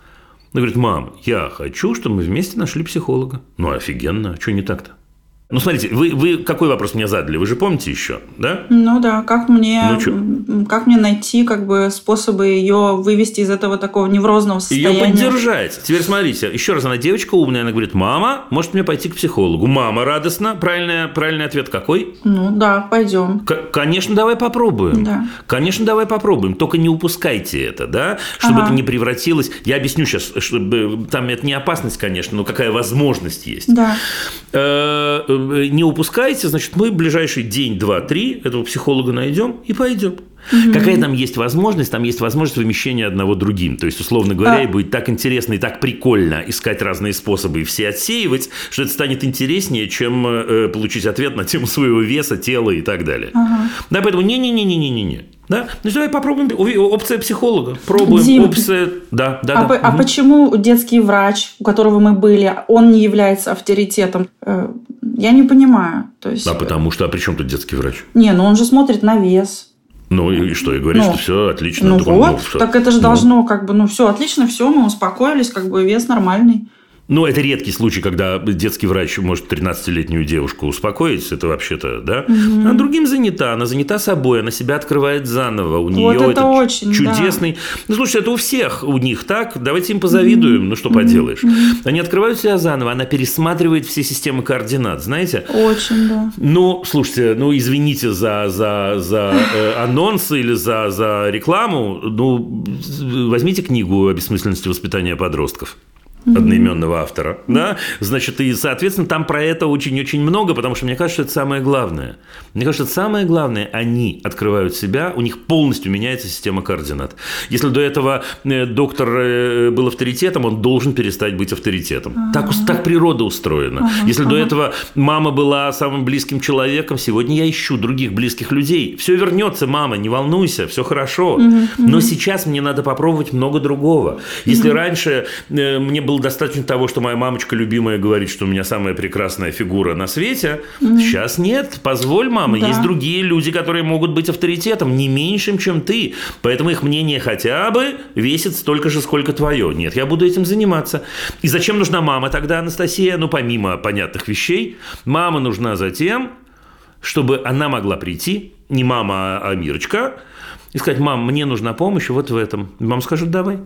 Она говорит, мам, я хочу, чтобы мы вместе нашли психолога. Ну, офигенно, что не так-то? Ну, смотрите, вы, вы какой вопрос мне задали? Вы же помните еще, да? Ну да, как мне, Ну чё? как мне найти как бы способы ее вывести из этого такого неврозного Ее состояния? поддержать. Теперь смотрите, еще раз, она девочка умная, она говорит, мама, может мне пойти к психологу? Мама радостно. Правильный, правильный ответ какой? Ну да, пойдем. К- Конечно, давай попробуем. Да. Конечно, давай попробуем. Только не упускайте это, да, чтобы Ага. это не превратилось. Я объясню сейчас, чтобы там это не опасность, конечно, но какая возможность есть. Да. Э, э, Не упускайте, значит, мы в ближайший день, два, три этого психолога найдем и пойдем. Какая там есть возможность? Там есть возможность вымещения одного другим. То есть, условно говоря, А. и будет так интересно и так прикольно искать разные способы и все отсеивать, что это станет интереснее, чем э, получить ответ на тему своего веса, тела и так далее. Да, поэтому не-не-не-не-не-не. Да? Ну, давай попробуем. Опция психолога. Пробуем. Дим, Опция. Да, да, а, да. по- а Мгм. почему детский врач, у которого мы были, он не является авторитетом? Я не понимаю. То есть, А потому что, а при чем тут детский врач? Не, ну он же смотрит на вес. Ну и что, и говорит, Ну, что все отлично. Ну Так он, вот, что? так это же Ну. должно как бы, ну все отлично, все, мы успокоились, как бы вес нормальный. Ну, это редкий случай, когда детский врач может 13-летнюю девушку успокоить. Это вообще-то, да? А другим занята. Она занята собой, она себя открывает заново. У нее это этот очень, чудесный... Ну, слушайте, это у всех у них так. Давайте им позавидуем. Ну, что поделаешь. Они открывают себя заново. Она пересматривает все системы координат, знаете? Очень, да. Ну, слушайте, ну извините за, за, за э, анонс или за, за рекламу. Ну, возьмите книгу о бессмысленности воспитания подростков одноименного автора, да, значит, и, соответственно, там про это очень-очень много, потому что мне кажется, что это самое главное. Мне кажется, самое главное, они открывают себя, у них полностью меняется система координат. Если до этого э, доктор э, был авторитетом, он должен перестать быть авторитетом. Так, ус- так природа устроена. Если до этого мама была самым близким человеком, сегодня я ищу других близких людей. Все вернется, мама, не волнуйся, все хорошо. Но сейчас мне надо попробовать много другого. Если раньше э, мне было достаточно того, что моя мамочка любимая говорит, что у меня самая прекрасная фигура на свете, сейчас нет. Позволь, мама, Да. есть другие люди, которые могут быть авторитетом, не меньшим, чем ты. Поэтому их мнение хотя бы весит столько же, сколько твое. Нет, я буду этим заниматься. И зачем нужна мама тогда, Анастасия? Ну, помимо понятных вещей, мама нужна за тем, чтобы она могла прийти, не мама, а Мирочка, и сказать, мам, мне нужна помощь вот в этом. Мама скажет, давай.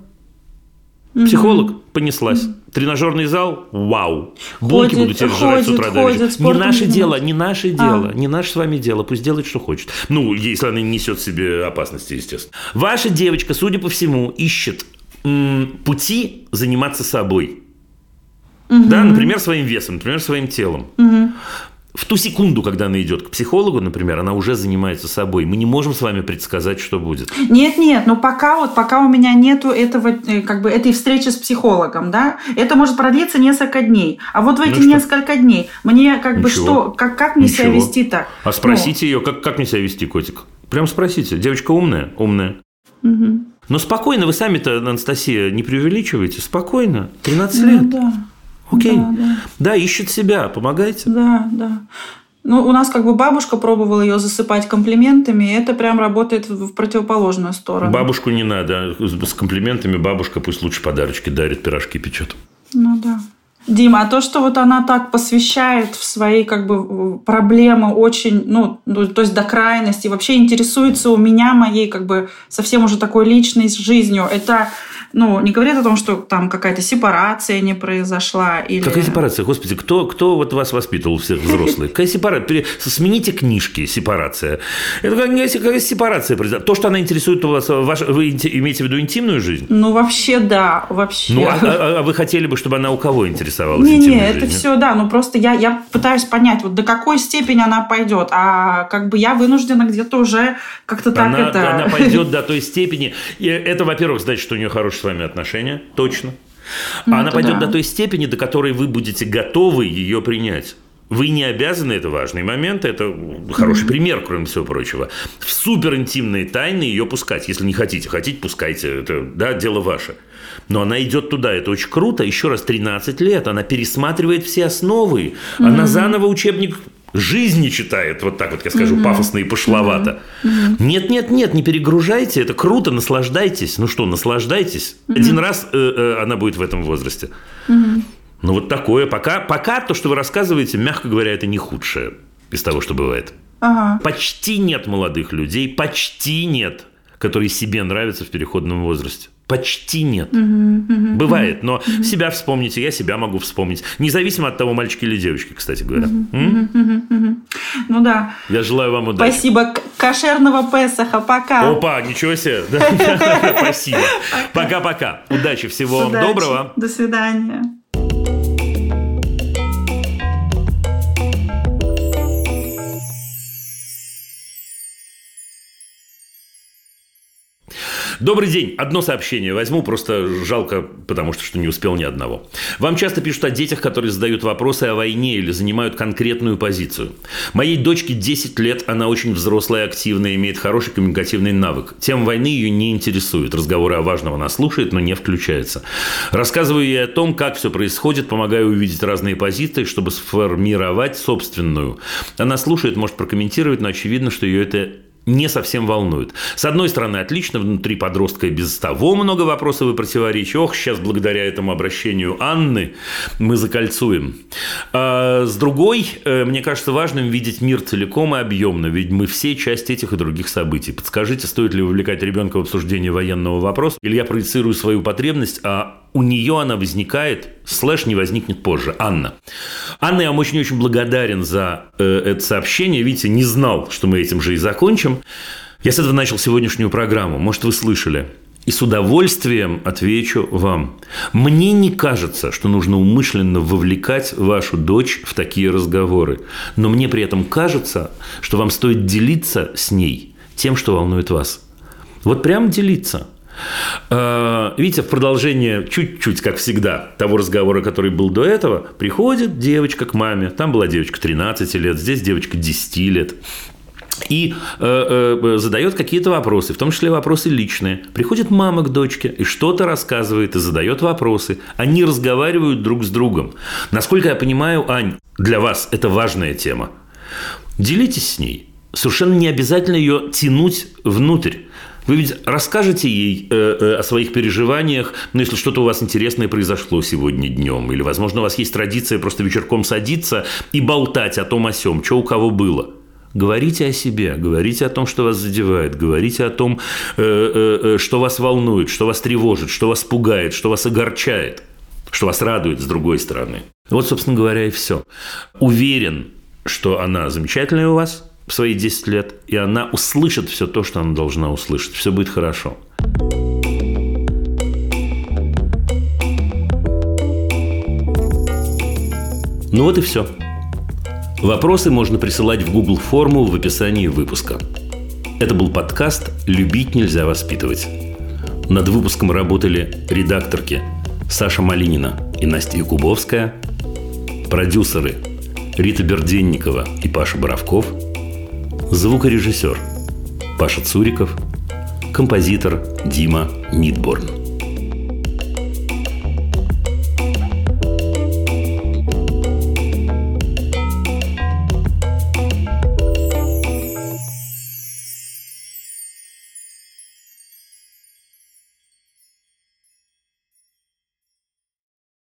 Психолог понеслась. Тренажерный зал, вау. Булки Ходит, буду тебе жрать с ходит, утра до ходит, вечера. Не наше дело, не наше дело, А. не наше с вами дело. Пусть делает, что хочет. Ну, если она не несет в себе опасности, естественно. Ваша девочка, судя по всему, ищет м, пути заниматься собой. Да, например, своим весом, например, своим телом. В ту секунду, когда она идет к психологу, например, она уже занимается собой. Мы не можем с вами предсказать, что будет. Нет, нет, но пока вот пока у меня нету этого э, как бы этой встречи с психологом, да, это может продлиться несколько дней. А вот в эти ну несколько дней мне как Ничего. бы что, как как мне Ничего. себя вести так? А спросите ну. ее, как как мне себя вести, котик? Прям спросите. Девочка умная, умная. Угу. Но спокойно, вы сами-то, Анастасия, не преувеличиваете. Спокойно. 13 ну, лет. Да. Окей. Да, да. да, ищет себя, помогайте. Да, да. Ну, у нас как бы бабушка пробовала ее засыпать комплиментами, и это прям работает в противоположную сторону. Бабушку не надо. С комплиментами бабушка пусть лучше подарочки дарит, пирожки печет. Ну да. Дима, а то, что вот она так посвящает в свои как бы проблемы очень, ну, ну, то есть до крайности, вообще интересуется у меня моей как бы совсем уже такой личной жизнью, это ну, не говорит о том, что там какая-то сепарация не произошла. Или... Какая сепарация? Господи, кто, кто вот вас воспитывал, всех взрослых? Какая сепарация? Смените книжки, сепарация. Это какая сепарация произошла? То, что она интересует у вас, ваш, вы имеете в виду интимную жизнь? Ну, вообще, да, вообще. Ну, а, а, а вы хотели бы, чтобы она у кого интересовалась Не, не, это все, да, ну просто я, я пытаюсь понять, вот до какой степени она пойдет, а как бы я вынуждена где-то уже как-то так она, это... Она пойдет до той степени. И это, во-первых, значит, что у нее хороший с вами отношения, точно. Ну, а она пойдет да. до той степени, до которой вы будете готовы ее принять. Вы не обязаны, это важный момент, это хороший mm-hmm. пример, кроме всего прочего. В суперинтимные тайны ее пускать, если не хотите. Хотите, пускайте, это да, дело ваше. Но она идет туда, это очень круто. Еще раз, 13 лет, она пересматривает все основы. Mm-hmm. Она заново учебник жизни читает, вот так вот я скажу, угу. пафосно и пошловато. Угу. Нет, нет, нет, не перегружайте, это круто, наслаждайтесь. Ну что, наслаждайтесь. Угу. Один раз э, э, она будет в этом возрасте. Угу. Ну вот такое. Пока, пока то, что вы рассказываете, мягко говоря, это не худшее из того, что бывает. Ага. Почти нет молодых людей, почти нет, которые себе нравятся в переходном возрасте. Почти нет. Угу, угу, Бывает, но угу. себя вспомните, я себя могу вспомнить. Независимо от того, мальчик или девочка, кстати говоря. Угу, угу, угу. Ну да. Я желаю вам удачи. Спасибо. Кошерного Песаха. Пока. Опа, ничего себе. Спасибо. Пока-пока. Удачи. Всего вам доброго. До свидания. Добрый день. Одно сообщение возьму, просто жалко, потому что, что не успел ни одного. Вам часто пишут о детях, которые задают вопросы о войне или занимают конкретную позицию. Моей дочке 10 лет, она очень взрослая, активная, имеет хороший коммуникативный навык. Тем войны ее не интересует. Разговоры о важном она слушает, но не включается. Рассказываю ей о том, как все происходит, помогаю увидеть разные позиции, чтобы сформировать собственную. Она слушает, может прокомментировать, но очевидно, что ее это не совсем волнует. С одной стороны, отлично, внутри подростка и без того много вопросов и противоречий. Ох, сейчас благодаря этому обращению Анны мы закольцуем. А с другой, э, мне кажется важным видеть мир целиком и объемно, ведь мы все часть этих и других событий. Подскажите, стоит ли вовлекать ребенка в обсуждение военного вопроса, или я проецирую свою потребность, а у нее она возникает, слэш не возникнет позже. Анна. Анна, я вам очень-очень благодарен за э, это сообщение. Видите, не знал, что мы этим же и закончим. Я с этого начал сегодняшнюю программу. Может, вы слышали. И с удовольствием отвечу вам. Мне не кажется, что нужно умышленно вовлекать вашу дочь в такие разговоры. Но мне при этом кажется, что вам стоит делиться с ней тем, что волнует вас. Вот прям делиться – видите, в продолжение чуть-чуть, как всегда, того разговора, который был до этого, приходит девочка к маме. Там была девочка 13 лет, здесь девочка 10 лет и э, э, задает какие-то вопросы, в том числе вопросы личные. Приходит мама к дочке и что-то рассказывает и задает вопросы. Они разговаривают друг с другом. Насколько я понимаю, Ань, для вас это важная тема. Делитесь с ней. Совершенно не обязательно ее тянуть внутрь. Вы ведь расскажете ей э, э, о своих переживаниях, ну, если что-то у вас интересное произошло сегодня днем, или, возможно, у вас есть традиция просто вечерком садиться и болтать о том о сем, что у кого было. Говорите о себе, говорите о том, что вас задевает, говорите о том, э, что вас волнует, что вас тревожит, что вас пугает, что вас огорчает, что вас радует с другой стороны. Вот, собственно говоря, и все. Уверен, что она замечательная у вас – свои 10 лет, и она услышит все то, что она должна услышать. Все будет хорошо. Ну вот и все. Вопросы можно присылать в Google форму в описании выпуска. Это был подкаст «Любить нельзя воспитывать». Над выпуском работали редакторки Саша Малинина и Настя Якубовская, продюсеры Рита Берденникова и Паша Боровков, звукорежиссер Паша Цуриков, композитор Дима Мидборн.